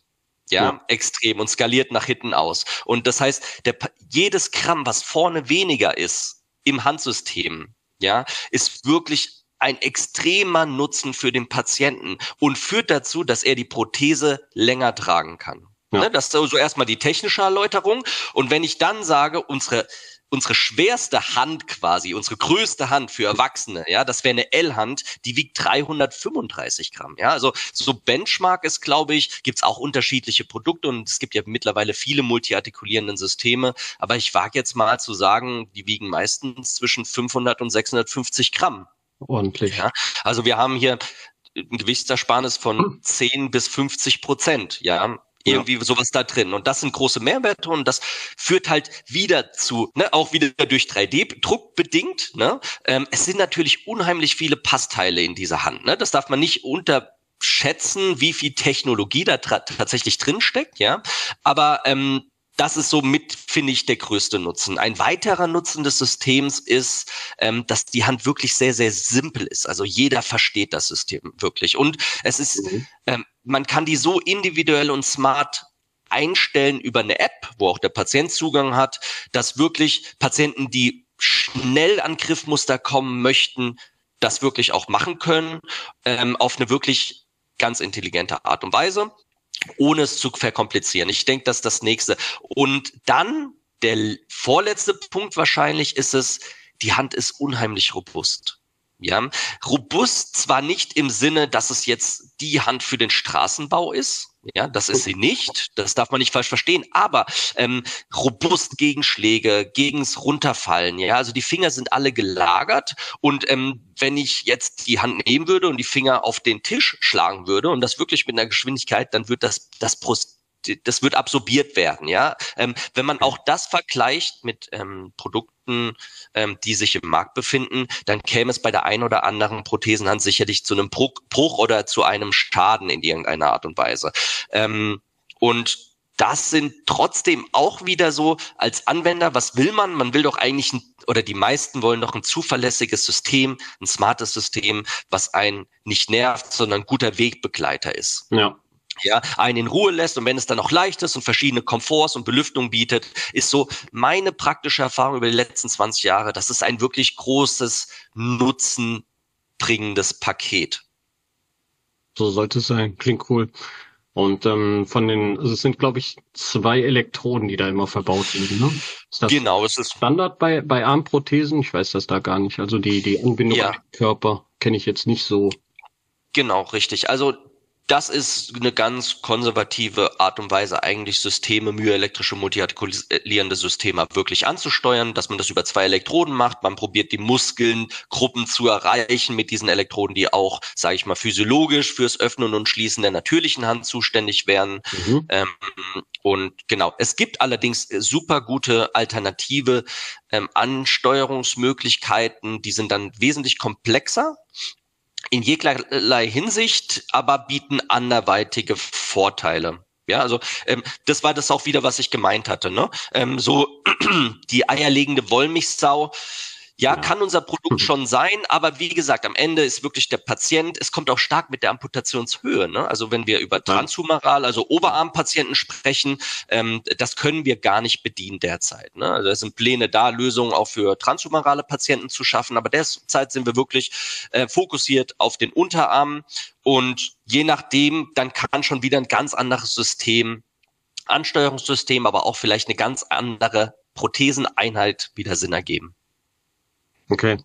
ja, ja, extrem und skaliert nach hinten aus. Und das heißt, der, jedes Gramm, was vorne weniger ist im Handsystem, ja, ist wirklich ein extremer Nutzen für den Patienten und führt dazu, dass er die Prothese länger tragen kann. Ja. Ne, das ist so erstmal die technische Erläuterung. Und wenn ich dann sage, unsere unsere schwerste Hand quasi, unsere größte Hand für Erwachsene, ja, das wäre eine L-Hand, die wiegt 335 Gramm, ja, also so Benchmark ist, glaube ich, gibt's auch unterschiedliche Produkte und es gibt ja mittlerweile viele multiartikulierenden Systeme, aber ich wage jetzt mal zu sagen, die wiegen meistens zwischen 500 und 650 Gramm. Ordentlich. Ja, also wir haben hier ein Gewichtsersparnis von 10 bis 50 Prozent, ja irgendwie ja. sowas da drin. Und das sind große Mehrwerte und das führt halt wieder zu, ne, auch wieder durch 3D-Druck bedingt. Ne? Ähm, es sind natürlich unheimlich viele Passteile in dieser Hand. Ne? Das darf man nicht unterschätzen, wie viel Technologie da tatsächlich drin steckt, ja. Aber ähm, das ist so mit, finde ich, der größte Nutzen. Ein weiterer Nutzen des Systems ist, ähm, dass die Hand wirklich sehr, sehr simpel ist. Also jeder versteht das System wirklich. Und es ist, mhm. ähm, man kann die so individuell und smart einstellen über eine App, wo auch der Patient Zugang hat, dass wirklich Patienten, die schnell an Griffmuster kommen möchten, das wirklich auch machen können, ähm, auf eine wirklich ganz intelligente Art und Weise ohne es zu verkomplizieren. Ich denke, das ist das nächste. Und dann der vorletzte Punkt wahrscheinlich ist es, die Hand ist unheimlich robust. Ja, robust zwar nicht im Sinne, dass es jetzt die Hand für den Straßenbau ist, ja, das ist sie nicht, das darf man nicht falsch verstehen, aber ähm, robust gegen Schläge, gegens Runterfallen, ja, also die Finger sind alle gelagert. Und ähm, wenn ich jetzt die Hand nehmen würde und die Finger auf den Tisch schlagen würde und das wirklich mit einer Geschwindigkeit, dann wird das das Brust das wird absorbiert werden, ja. Ähm, wenn man auch das vergleicht mit ähm, Produkten, ähm, die sich im Markt befinden, dann käme es bei der einen oder anderen Prothesenhand sicherlich zu einem Bruch, oder zu einem Schaden in irgendeiner Art und Weise. Ähm, und das sind trotzdem auch wieder so als Anwender, was will man? Man will doch eigentlich ein, oder die meisten wollen doch ein zuverlässiges System, ein smartes System, was einen nicht nervt, sondern ein guter Wegbegleiter ist. Ja ja, einen in Ruhe lässt und wenn es dann noch leicht ist und verschiedene Komforts und Belüftung bietet, ist so meine praktische Erfahrung über die letzten 20 Jahre, das ist ein wirklich großes, nutzenbringendes Paket. So sollte es sein. Klingt cool. Und ähm, von den, also es sind, glaube ich, zwei Elektroden, die da immer verbaut sind. Ne? Ist das genau, es ist Standard bei, bei Armprothesen. Ich weiß das da gar nicht. Also die, die Anbindung ja. Körper kenne ich jetzt nicht so. Genau, richtig. Also das ist eine ganz konservative Art und Weise, eigentlich Systeme, myoelektrische multiartikulierende Systeme wirklich anzusteuern, dass man das über zwei Elektroden macht. Man probiert die Muskelngruppen zu erreichen mit diesen Elektroden, die auch, sage ich mal, physiologisch fürs Öffnen und Schließen der natürlichen Hand zuständig wären. Mhm. Ähm, und genau, es gibt allerdings super gute alternative ähm, Ansteuerungsmöglichkeiten, die sind dann wesentlich komplexer in jeglicherlei Hinsicht, aber bieten anderweitige Vorteile. Ja, also ähm, das war das auch wieder, was ich gemeint hatte. Ne? Ähm, so die eierlegende Wollmilchsau ja, ja, kann unser Produkt schon sein, aber wie gesagt, am Ende ist wirklich der Patient, es kommt auch stark mit der Amputationshöhe. Ne? Also wenn wir über transhumeral, also Oberarmpatienten sprechen, ähm, das können wir gar nicht bedienen derzeit. Ne? Also es sind Pläne da, Lösungen auch für transhumerale Patienten zu schaffen, aber derzeit sind wir wirklich äh, fokussiert auf den Unterarm und je nachdem, dann kann schon wieder ein ganz anderes System, Ansteuerungssystem, aber auch vielleicht eine ganz andere Protheseneinheit wieder Sinn ergeben. Okay.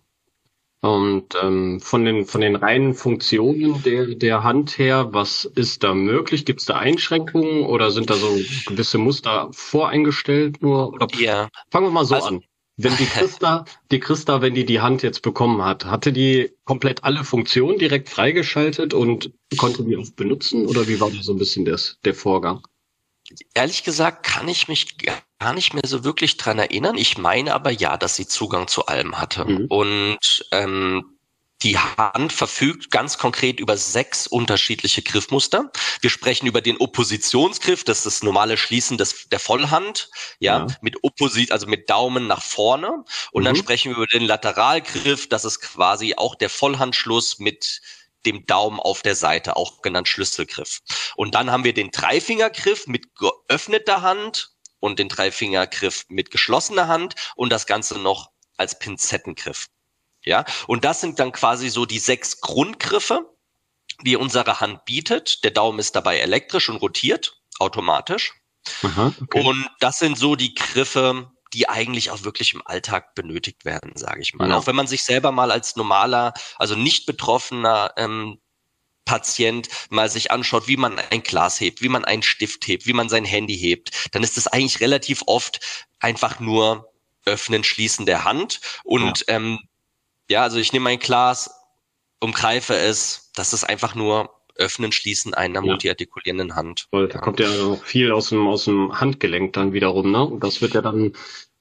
Und ähm, von den von den reinen Funktionen der der Hand her, was ist da möglich? Gibt es da Einschränkungen oder sind da so gewisse Muster voreingestellt nur? Oder Ja, fangen wir mal so also an. Wenn die Christa, die Christa, wenn die die Hand jetzt bekommen hat, hatte die komplett alle Funktionen direkt freigeschaltet und konnte die auch benutzen? Oder wie war da so ein bisschen das, der Vorgang? Ehrlich gesagt kann ich mich gar nicht mehr so wirklich dran erinnern. Ich meine aber ja, dass sie Zugang zu allem hatte. Mhm. Und ähm, die Hand verfügt ganz konkret über sechs unterschiedliche Griffmuster. Wir sprechen über den Oppositionsgriff, das ist das normale Schließen des, der Vollhand, ja, Ja. mit Opposit, also mit Daumen nach vorne. Und dann Mhm. sprechen wir über den Lateralgriff, das ist quasi auch der Vollhandschluss mit dem Daumen auf der Seite, auch genannt Schlüsselgriff. Und dann haben wir den Dreifingergriff mit geöffneter Hand und den Dreifingergriff mit geschlossener Hand und das Ganze noch als Pinzettengriff. Ja, und das sind dann quasi so die sechs Grundgriffe, die unsere Hand bietet. Der Daumen ist dabei elektrisch und rotiert automatisch. Aha, okay. Und das sind so die Griffe, die eigentlich auch wirklich im Alltag benötigt werden, sage ich mal. Ja. Auch wenn man sich selber mal als normaler, also nicht betroffener ähm, Patient mal sich anschaut, wie man ein Glas hebt, wie man einen Stift hebt, wie man sein Handy hebt, dann ist das eigentlich relativ oft einfach nur Öffnen, Schließen der Hand. Und ähm, ja, also ich nehme ein Glas, umgreife es, das ist einfach nur Öffnen, Schließen einer Ja. multiartikulierenden Hand. Weil da kommt ja auch viel aus dem, aus dem Handgelenk dann wiederum, ne? Und das wird ja dann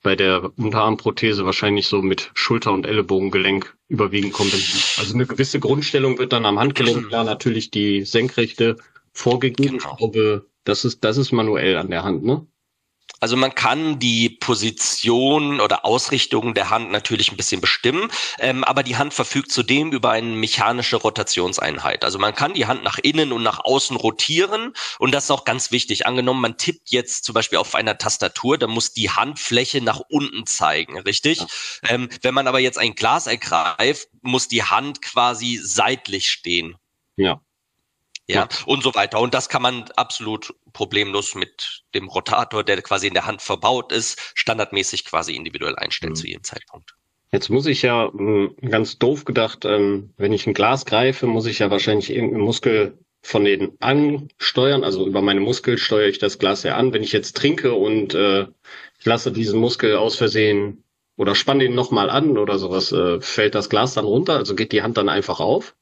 bei der Unterarmprothese wahrscheinlich so mit Schulter- und Ellenbogengelenk überwiegend kompensiert. Also eine gewisse Grundstellung wird dann am Handgelenk klar natürlich die senkrechte vorgegeben. Genau. Ich glaube, das ist, das ist manuell an der Hand, ne? Also man kann die Position oder Ausrichtung der Hand natürlich ein bisschen bestimmen, ähm, aber die Hand verfügt zudem über eine mechanische Rotationseinheit. Also man kann die Hand nach innen und nach außen rotieren und das ist auch ganz wichtig. Angenommen, man tippt jetzt zum Beispiel auf einer Tastatur, dann muss die Handfläche nach unten zeigen, richtig? Ja. Ähm, wenn man aber jetzt ein Glas ergreift, muss die Hand quasi seitlich stehen. Ja. Ja, und so weiter. Und das kann man absolut problemlos mit dem Rotator, der quasi in der Hand verbaut ist, standardmäßig quasi individuell einstellen Mhm. zu jedem Zeitpunkt. Jetzt muss ich ja, mh, ganz doof gedacht, ähm, wenn ich ein Glas greife, muss ich ja wahrscheinlich irgendeinen Muskel von den ansteuern. Also über meine Muskel steuere ich das Glas ja an. Wenn ich jetzt trinke und äh, ich lasse diesen Muskel aus Versehen oder spanne ihn nochmal an oder sowas, äh, fällt das Glas dann runter? Also geht die Hand dann einfach auf?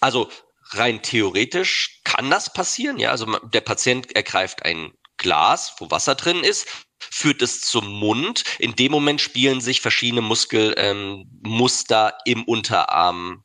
Also rein theoretisch kann das passieren. Ja, also der Patient ergreift ein Glas, wo Wasser drin ist, führt es zum Mund. In dem Moment spielen sich verschiedene Muskelmuster ähm, im Unterarm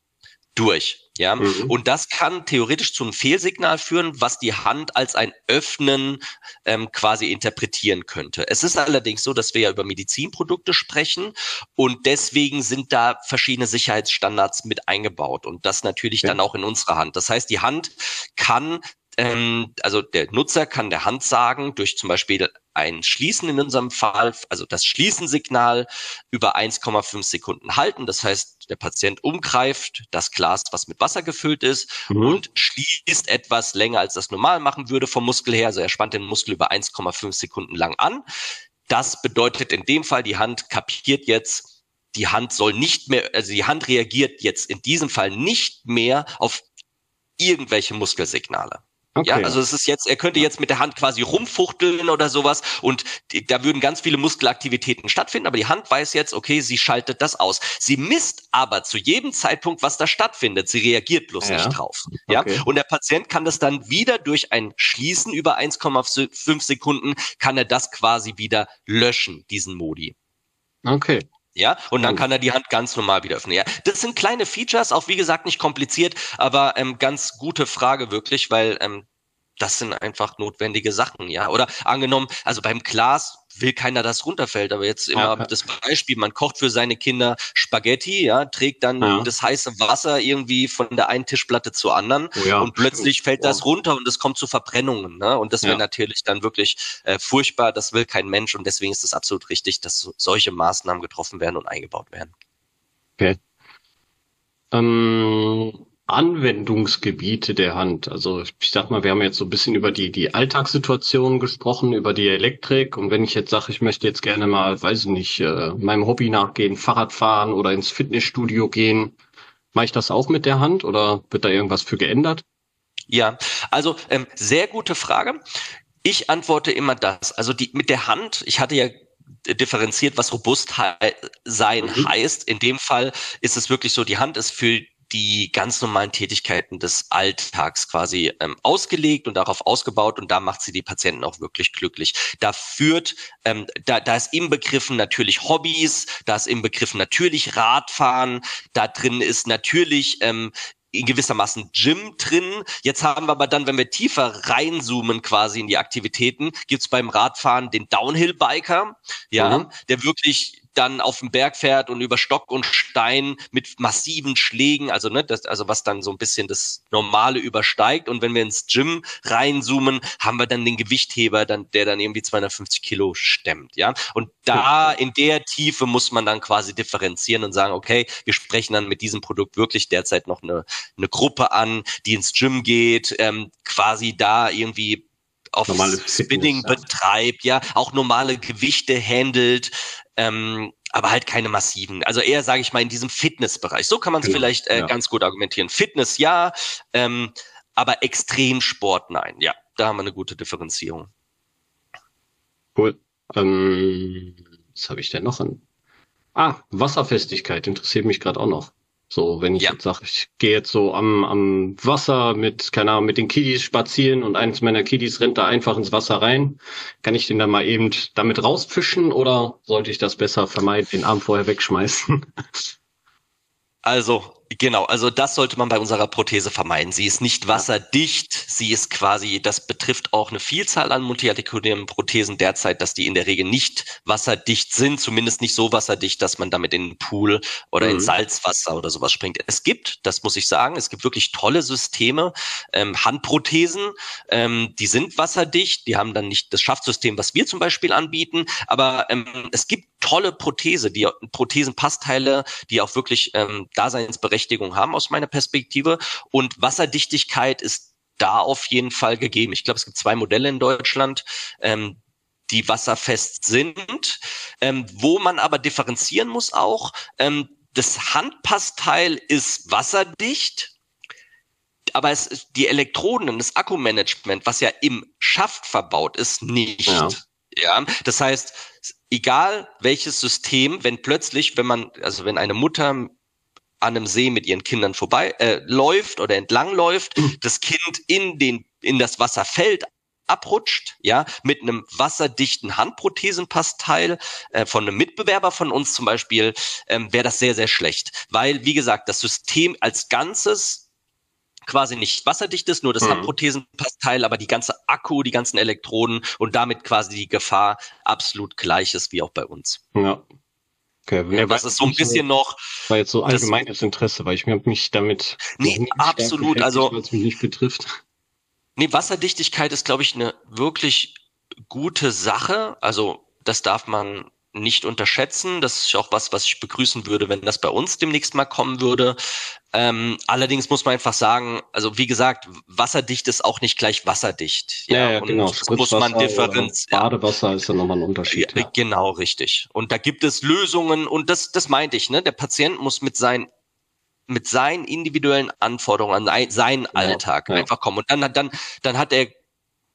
durch. Ja, Mhm. und das kann theoretisch zum Fehlsignal führen, was die Hand als ein Öffnen ähm, quasi interpretieren könnte. Es ist allerdings so, dass wir ja über Medizinprodukte sprechen und deswegen sind da verschiedene Sicherheitsstandards mit eingebaut und das natürlich Ja. dann auch in unserer Hand. Das heißt, die Hand kann ähm, also der Nutzer kann der Hand sagen, durch zum Beispiel ein Schließen in unserem Fall, also das Schließensignal über 1,5 Sekunden halten. Das heißt, der Patient umgreift das Glas, was mit Wasser gefüllt ist Mhm. und schließt etwas länger, als das normal machen würde vom Muskel her. Also er spannt den Muskel über 1,5 Sekunden lang an. Das bedeutet in dem Fall, die Hand kapiert jetzt, die Hand soll nicht mehr, also die Hand reagiert jetzt in diesem Fall nicht mehr auf irgendwelche Muskelsignale. Okay. Ja, also es ist jetzt, er könnte jetzt mit der Hand quasi rumfuchteln oder sowas und die, da würden ganz viele Muskelaktivitäten stattfinden, aber die Hand weiß jetzt, okay, sie schaltet das aus. Sie misst aber zu jedem Zeitpunkt, was da stattfindet. Sie reagiert bloß Ja. nicht drauf. Ja, Okay. und der Patient kann das dann wieder durch ein Schließen über 1,5 Sekunden kann er das quasi wieder löschen, diesen Modi. okay. Ja, und dann Oh. kann er die Hand ganz normal wieder öffnen. Ja, das sind kleine Features, auch wie gesagt nicht kompliziert, aber ähm, ganz gute Frage wirklich, weil ähm, das sind einfach notwendige Sachen, ja. Oder angenommen, also beim Glas will keiner, dass runterfällt, aber jetzt immer Ja. das Beispiel, man kocht für seine Kinder Spaghetti, ja, trägt dann Ja. das heiße Wasser irgendwie von der einen Tischplatte zur anderen Oh ja, und plötzlich fällt das runter und es kommt zu Verbrennungen. Ne? Und das wäre natürlich dann wirklich äh, furchtbar. Das will kein Mensch und deswegen ist es absolut richtig, dass so, solche Maßnahmen getroffen werden und eingebaut werden. Ähm, Anwendungsgebiete der Hand. Also ich sag mal, wir haben jetzt so ein bisschen über die, die Alltagssituation gesprochen, über die Elektrik. Und wenn ich jetzt sage, ich möchte jetzt gerne mal, weiß ich nicht, äh, meinem Hobby nachgehen, Fahrrad fahren oder ins Fitnessstudio gehen, mache ich das auch mit der Hand oder wird da irgendwas für geändert? Ja, also ähm, sehr gute Frage. Ich antworte immer das. Also die mit der Hand, ich hatte ja differenziert, was robust sein mhm. heißt. In dem Fall ist es wirklich so, die Hand ist für die ganz normalen Tätigkeiten des Alltags quasi ähm, ausgelegt und darauf ausgebaut und da macht sie die Patienten auch wirklich glücklich. Da führt, ähm, da, da ist im Begriffen natürlich Hobbys, da ist im Begriffen natürlich Radfahren, da drin ist natürlich ähm, in gewissermaßen Gym drin. Jetzt haben wir aber dann, wenn wir tiefer reinzoomen quasi in die Aktivitäten, gibt's beim Radfahren den Downhill-Biker, ja, mhm. der wirklich dann auf den Berg fährt und über Stock und Stein mit massiven Schlägen, also ne, das, also was dann so ein bisschen das Normale übersteigt. Und wenn wir ins Gym reinzoomen, haben wir dann den Gewichtheber, dann, der dann irgendwie 250 Kilo stemmt, ja. Und da in der Tiefe muss man dann quasi differenzieren und sagen, okay, wir sprechen dann mit diesem Produkt wirklich derzeit noch eine, eine Gruppe an, die ins Gym geht, ähm, quasi da irgendwie auf Spinning Fitness, betreibt, ja, auch normale Gewichte handelt, ähm, aber halt keine massiven. Also eher, sage ich mal, in diesem Fitnessbereich. So kann man es genau, vielleicht äh, ja. ganz gut argumentieren. Fitness ja, ähm, aber Extremsport nein. Ja, da haben wir eine gute Differenzierung. Cool. Ähm, was habe ich denn noch an? Ah, Wasserfestigkeit interessiert mich gerade auch noch. So, wenn ich ja. jetzt sage, ich gehe jetzt so am, am Wasser mit, keine Ahnung, mit den Kiddies spazieren und eines meiner Kiddies rennt da einfach ins Wasser rein, kann ich den dann mal eben damit rausfischen oder sollte ich das besser vermeiden, den Arm vorher wegschmeißen? Also, Genau, also das sollte man bei unserer Prothese vermeiden. Sie ist nicht wasserdicht, sie ist quasi, das betrifft auch eine Vielzahl an multiartikulierenden Prothesen derzeit, dass die in der Regel nicht wasserdicht sind, zumindest nicht so wasserdicht, dass man damit in den Pool oder mhm. in Salzwasser oder sowas springt. Es gibt, das muss ich sagen, es gibt wirklich tolle Systeme, ähm, Handprothesen, ähm, die sind wasserdicht, die haben dann nicht das Schaftsystem, was wir zum Beispiel anbieten, aber ähm, es gibt tolle Prothese, die Prothesenpassteile, die auch wirklich ähm, Daseinsberechtigung haben aus meiner Perspektive. Und Wasserdichtigkeit ist da auf jeden Fall gegeben. Ich glaube, es gibt zwei Modelle in Deutschland. Ähm, die wasserfest sind, ähm, wo man aber differenzieren muss auch. Ähm, das Handpassteil ist wasserdicht, aber es ist die Elektroden, das Akkumanagement, was ja im Schaft verbaut ist, nicht. Ja. ja. Das heißt, egal welches System, wenn plötzlich, wenn man, also wenn eine Mutter an einem See mit ihren Kindern vorbei äh, läuft oder entlang läuft, mhm. das Kind in den in das Wasser fällt, abrutscht, ja, mit einem wasserdichten Handprothesenpassteil äh, von einem Mitbewerber von uns zum Beispiel, ähm, wäre das sehr, sehr schlecht. Weil, wie gesagt, das System als Ganzes quasi nicht wasserdicht ist, nur das mhm. Handprothesenpassteil, aber die ganze Akku, die ganzen Elektroden und damit quasi die Gefahr absolut gleich ist wie auch bei uns. Ja. Okay, ja, das ist so ein bisschen noch. War jetzt so allgemeines Interesse, weil ich mich damit. Nee, absolut. Also. Was mich nicht betrifft. Nee, Wasserdichtigkeit ist, glaube ich, eine wirklich gute Sache. Also, das darf man nicht unterschätzen. Das ist auch was, was ich begrüßen würde, wenn das bei uns demnächst mal kommen würde. Ähm, allerdings muss man einfach sagen, also wie gesagt, wasserdicht ist auch nicht gleich wasserdicht. Ja, ja, ja genau. Das muss man differenzieren. Badewasser ist ja nochmal ein Unterschied. Ja, Genau, richtig. Und da gibt es Lösungen und das, das meinte ich, ne? Der Patient muss mit seinen mit seinen individuellen Anforderungen an seinen Alltag einfach kommen. Und dann, dann, dann hat er,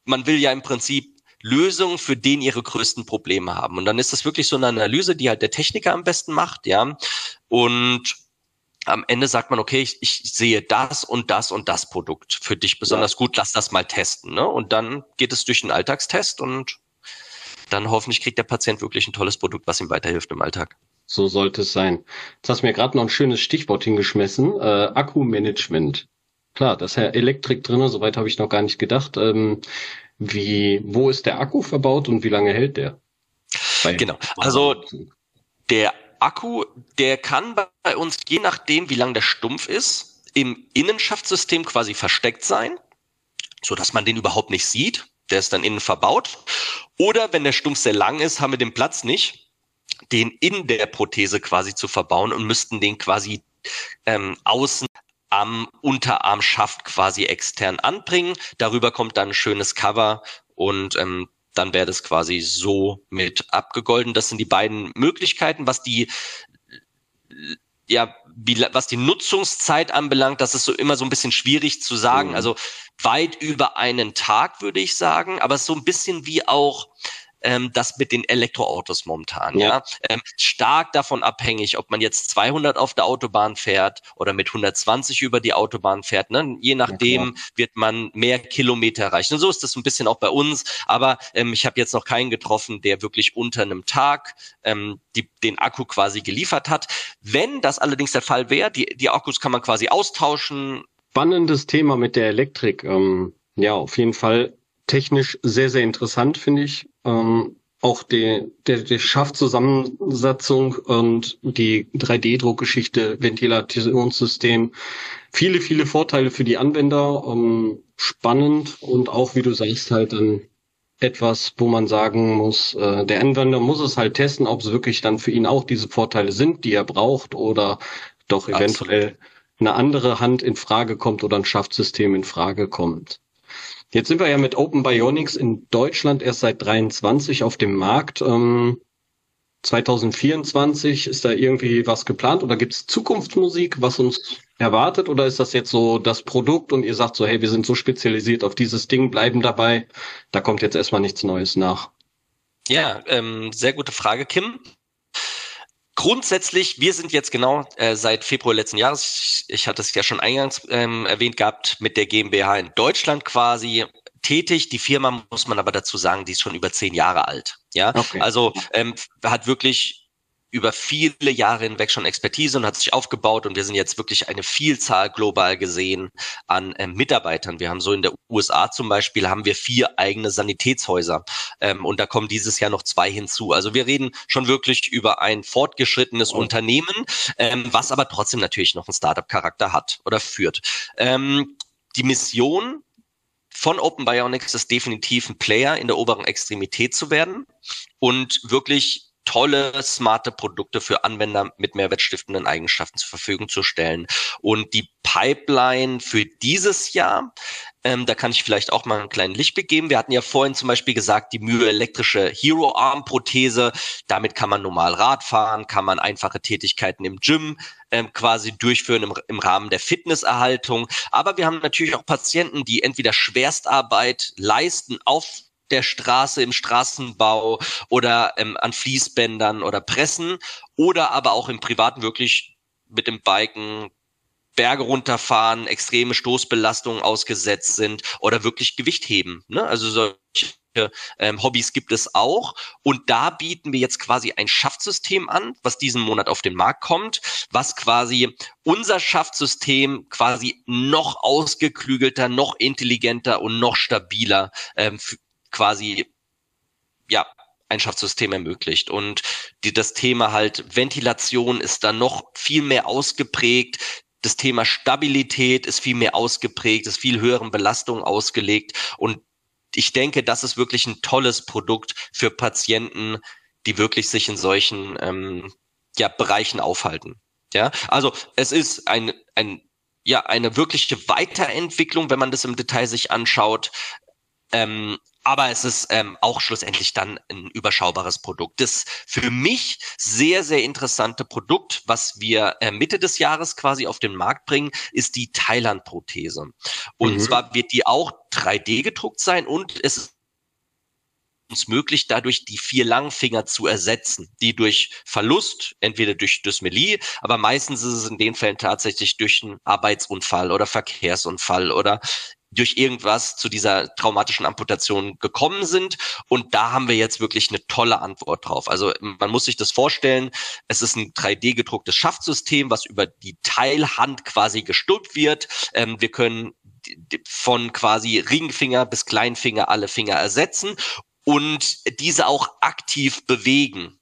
man will ja im Prinzip Lösungen, für den ihre größten Probleme haben. Und dann ist das wirklich so eine Analyse, die halt der Techniker am besten macht, ja. Und am Ende sagt man, okay, ich, ich sehe das und das und das Produkt für dich besonders ja. gut, lass das mal testen. Ne? Und dann geht es durch den Alltagstest und dann hoffentlich kriegt der Patient wirklich ein tolles Produkt, was ihm weiterhilft im Alltag. So sollte es sein. Jetzt hast du mir gerade noch ein schönes Stichwort hingeschmissen. Äh, Akkumanagement. Klar, das ist ja Elektrik drinne, soweit habe ich noch gar nicht gedacht. Ähm, wie, wo ist der Akku verbaut und wie lange hält der? Bei genau. Also der Akku, der kann bei uns, je nachdem, wie lang der Stumpf ist, im Innenschaftssystem quasi versteckt sein, so dass man den überhaupt nicht sieht. Der ist dann innen verbaut. Oder wenn der Stumpf sehr lang ist, haben wir den Platz nicht, den in der Prothese quasi zu verbauen und müssten den quasi ähm, außen am Unterarmschaft quasi extern anbringen. Darüber kommt dann ein schönes Cover und ähm, dann wäre das quasi so mit abgegolden. Das sind die beiden Möglichkeiten, was die ja, wie, was die Nutzungszeit anbelangt, das ist so immer so ein bisschen schwierig zu sagen. Mhm. Also weit über einen Tag würde ich sagen, aber so ein bisschen wie auch ähm, das mit den Elektroautos momentan. Ja, ja? Ähm, stark davon abhängig, ob man jetzt 200 auf der Autobahn fährt oder mit 120 über die Autobahn fährt. Ne? Je nachdem ja, wird man mehr Kilometer erreichen. Und so ist das ein bisschen auch bei uns. Aber ähm, ich habe jetzt noch keinen getroffen, der wirklich unter einem Tag ähm, die, den Akku quasi geliefert hat. Wenn das allerdings der Fall wäre, die, die Akkus kann man quasi austauschen. Spannendes Thema mit der Elektrik. Ähm, ja, auf jeden Fall technisch sehr, sehr interessant, finde ich. Ähm, auch die, der, die Schaftzusammensetzung und die 3D-Druckgeschichte, Ventilationssystem. Viele, viele Vorteile für die Anwender. Ähm, spannend und auch, wie du sagst, halt dann etwas, wo man sagen muss, äh, der Anwender muss es halt testen, ob es wirklich dann für ihn auch diese Vorteile sind, die er braucht oder doch eventuell Absolut. eine andere Hand in Frage kommt oder ein Schaftsystem in Frage kommt. Jetzt sind wir ja mit Open Bionics in Deutschland erst seit 23 auf dem Markt. Ähm, 2024 ist da irgendwie was geplant oder gibt es Zukunftsmusik, was uns erwartet oder ist das jetzt so das Produkt und ihr sagt so, hey, wir sind so spezialisiert auf dieses Ding, bleiben dabei, da kommt jetzt erstmal nichts Neues nach? Ja, ähm, sehr gute Frage, Kim. Grundsätzlich, wir sind jetzt genau äh, seit Februar letzten Jahres, ich, ich hatte es ja schon eingangs ähm, erwähnt gehabt, mit der GmbH in Deutschland quasi tätig. Die Firma muss man aber dazu sagen, die ist schon über zehn Jahre alt. Ja, okay. also ähm, hat wirklich über viele Jahre hinweg schon Expertise und hat sich aufgebaut und wir sind jetzt wirklich eine Vielzahl global gesehen an äh, Mitarbeitern. Wir haben so in der USA zum Beispiel haben wir vier eigene Sanitätshäuser ähm, und da kommen dieses Jahr noch zwei hinzu. Also wir reden schon wirklich über ein fortgeschrittenes oh. Unternehmen, ähm, was aber trotzdem natürlich noch einen Startup-Charakter hat oder führt. Ähm, die Mission von Open Bionics ist definitiv ein Player in der oberen Extremität zu werden und wirklich tolle, smarte Produkte für Anwender mit mehrwertstiftenden Eigenschaften zur Verfügung zu stellen. Und die Pipeline für dieses Jahr, ähm, da kann ich vielleicht auch mal einen kleinen Lichtblick geben. Wir hatten ja vorhin zum Beispiel gesagt, die myoelektrische Hero Arm Prothese. Damit kann man normal Rad fahren, kann man einfache Tätigkeiten im Gym ähm, quasi durchführen im, im Rahmen der Fitnesserhaltung. Aber wir haben natürlich auch Patienten, die entweder Schwerstarbeit leisten auf der Straße im Straßenbau oder ähm, an Fließbändern oder Pressen oder aber auch im Privaten wirklich mit dem Biken Berge runterfahren, extreme Stoßbelastungen ausgesetzt sind oder wirklich Gewicht heben. Ne? Also solche ähm, Hobbys gibt es auch. Und da bieten wir jetzt quasi ein Schaftsystem an, was diesen Monat auf den Markt kommt, was quasi unser Schaftsystem quasi noch ausgeklügelter, noch intelligenter und noch stabiler ähm, quasi ja ein Schaftssystem ermöglicht. Und die, das Thema halt Ventilation ist dann noch viel mehr ausgeprägt. Das Thema Stabilität ist viel mehr ausgeprägt, ist viel höheren Belastungen ausgelegt. Und ich denke, das ist wirklich ein tolles Produkt für Patienten, die wirklich sich in solchen ähm, ja, Bereichen aufhalten. Ja, also es ist ein, ein ja, eine wirkliche Weiterentwicklung, wenn man das im Detail sich anschaut. Ähm, aber es ist ähm, auch schlussendlich dann ein überschaubares Produkt. Das für mich sehr, sehr interessante Produkt, was wir äh, Mitte des Jahres quasi auf den Markt bringen, ist die Thailand-Prothese. Und mhm. zwar wird die auch 3D gedruckt sein und es ist uns möglich, dadurch die vier Langfinger zu ersetzen, die durch Verlust, entweder durch Dysmelie, aber meistens ist es in den Fällen tatsächlich durch einen Arbeitsunfall oder Verkehrsunfall oder durch irgendwas zu dieser traumatischen Amputation gekommen sind. Und da haben wir jetzt wirklich eine tolle Antwort drauf. Also man muss sich das vorstellen, es ist ein 3D gedrucktes Schaftsystem, was über die Teilhand quasi gestülpt wird. Ähm, wir können von quasi Ringfinger bis Kleinfinger alle Finger ersetzen und diese auch aktiv bewegen.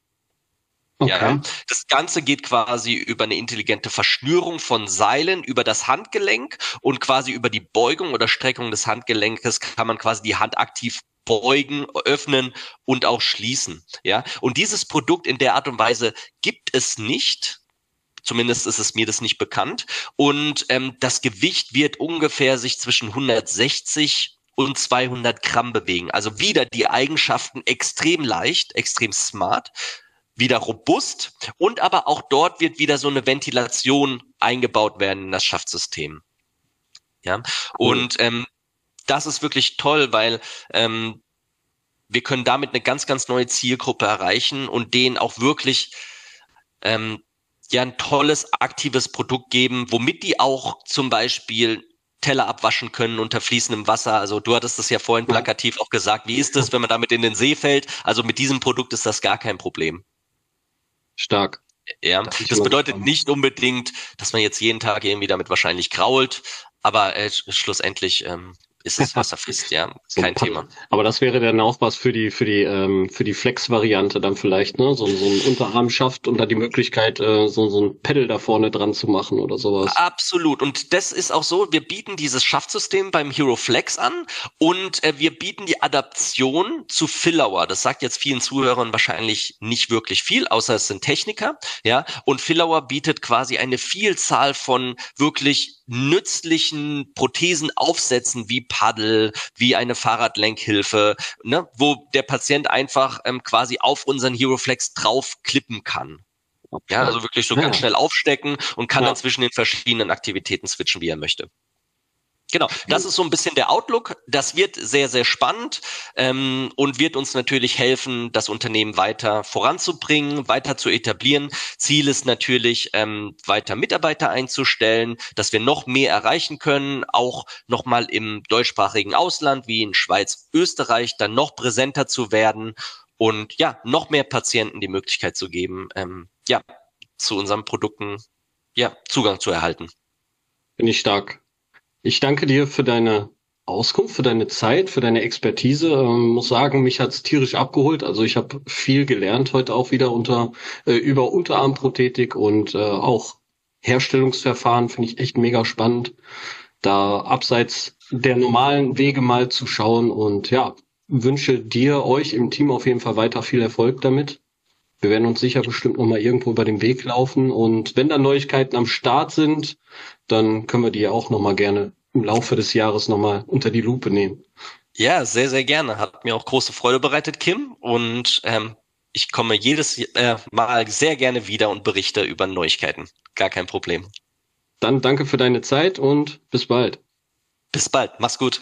Okay. Ja, das Ganze geht quasi über eine intelligente Verschnürung von Seilen über das Handgelenk und quasi über die Beugung oder Streckung des Handgelenkes kann man quasi die Hand aktiv beugen, öffnen und auch schließen. Ja, und dieses Produkt in der Art und Weise gibt es nicht Zumindest ist es mir das nicht bekannt. Und ähm, das Gewicht wird ungefähr sich zwischen 160 und 200 Gramm bewegen. Also wieder die Eigenschaften extrem leicht, extrem smart, wieder robust und aber auch dort wird wieder so eine Ventilation eingebaut werden in das Schaftsystem. Ja, und ähm, das ist wirklich toll, weil ähm, wir können damit eine ganz, ganz neue Zielgruppe erreichen und denen auch wirklich ähm, ja ein tolles, aktives Produkt geben, womit die auch zum Beispiel Teller abwaschen können unter fließendem Wasser. Also du hattest das ja vorhin plakativ auch gesagt. Wie ist das, wenn man damit in den See fällt? Also mit diesem Produkt ist das gar kein Problem. Stark. Ja, das bedeutet nicht unbedingt, dass man jetzt jeden Tag irgendwie damit wahrscheinlich krault, aber äh, schlussendlich ähm, ist es wasserfest, ja, so kein Thema. Aber das wäre dann auch was für die für die ähm, für die Flex-Variante dann vielleicht, ne? So, so ein Unterarmschaft und da die Möglichkeit, äh, so so ein Pedal da vorne dran zu machen oder sowas. Absolut. Und das ist auch so. Wir bieten dieses Schaftsystem beim Hero Flex an und äh, wir bieten die Adaption zu Fillauer. Das sagt jetzt vielen Zuhörern wahrscheinlich nicht wirklich viel, außer es sind Techniker, ja. Und Fillauer bietet quasi eine Vielzahl von wirklich nützlichen Prothesen aufsetzen, Paddel, wie eine Fahrradlenkhilfe, ne, wo der Patient einfach ähm, quasi auf unseren HeroFlex draufklippen kann. Ja, also wirklich so ja. ganz schnell aufstecken und kann ja. dann zwischen den verschiedenen Aktivitäten switchen, wie er möchte. Genau, das ist so ein bisschen der Outlook. Das wird sehr, sehr spannend ähm, und wird uns natürlich helfen, das Unternehmen weiter voranzubringen, weiter zu etablieren. Ziel ist natürlich, ähm, weiter Mitarbeiter einzustellen, dass wir noch mehr erreichen können, auch nochmal im deutschsprachigen Ausland wie in Schweiz, Österreich, dann noch präsenter zu werden und ja, noch mehr Patienten die Möglichkeit zu geben, ähm, ja, zu unseren Produkten ja, Zugang zu erhalten. Bin ich stark. Ich danke dir für deine Auskunft, für deine Zeit, für deine Expertise. Ähm, muss sagen, mich hat's tierisch abgeholt. Also ich habe viel gelernt heute auch wieder unter äh, über Unterarmprothetik und äh, auch Herstellungsverfahren finde ich echt mega spannend, da abseits der normalen Wege mal zu schauen und ja, wünsche dir, euch im Team auf jeden Fall weiter viel Erfolg damit. Wir werden uns sicher bestimmt noch mal irgendwo über den Weg laufen und wenn da Neuigkeiten am Start sind, dann können wir die ja auch noch mal gerne im Laufe des Jahres noch mal unter die Lupe nehmen. Ja, sehr, sehr gerne. Hat mir auch große Freude bereitet, Kim. Und ähm, ich komme jedes äh, Mal sehr gerne wieder und berichte über Neuigkeiten. Gar kein Problem. Dann danke für deine Zeit und bis bald. Bis bald. Mach's gut.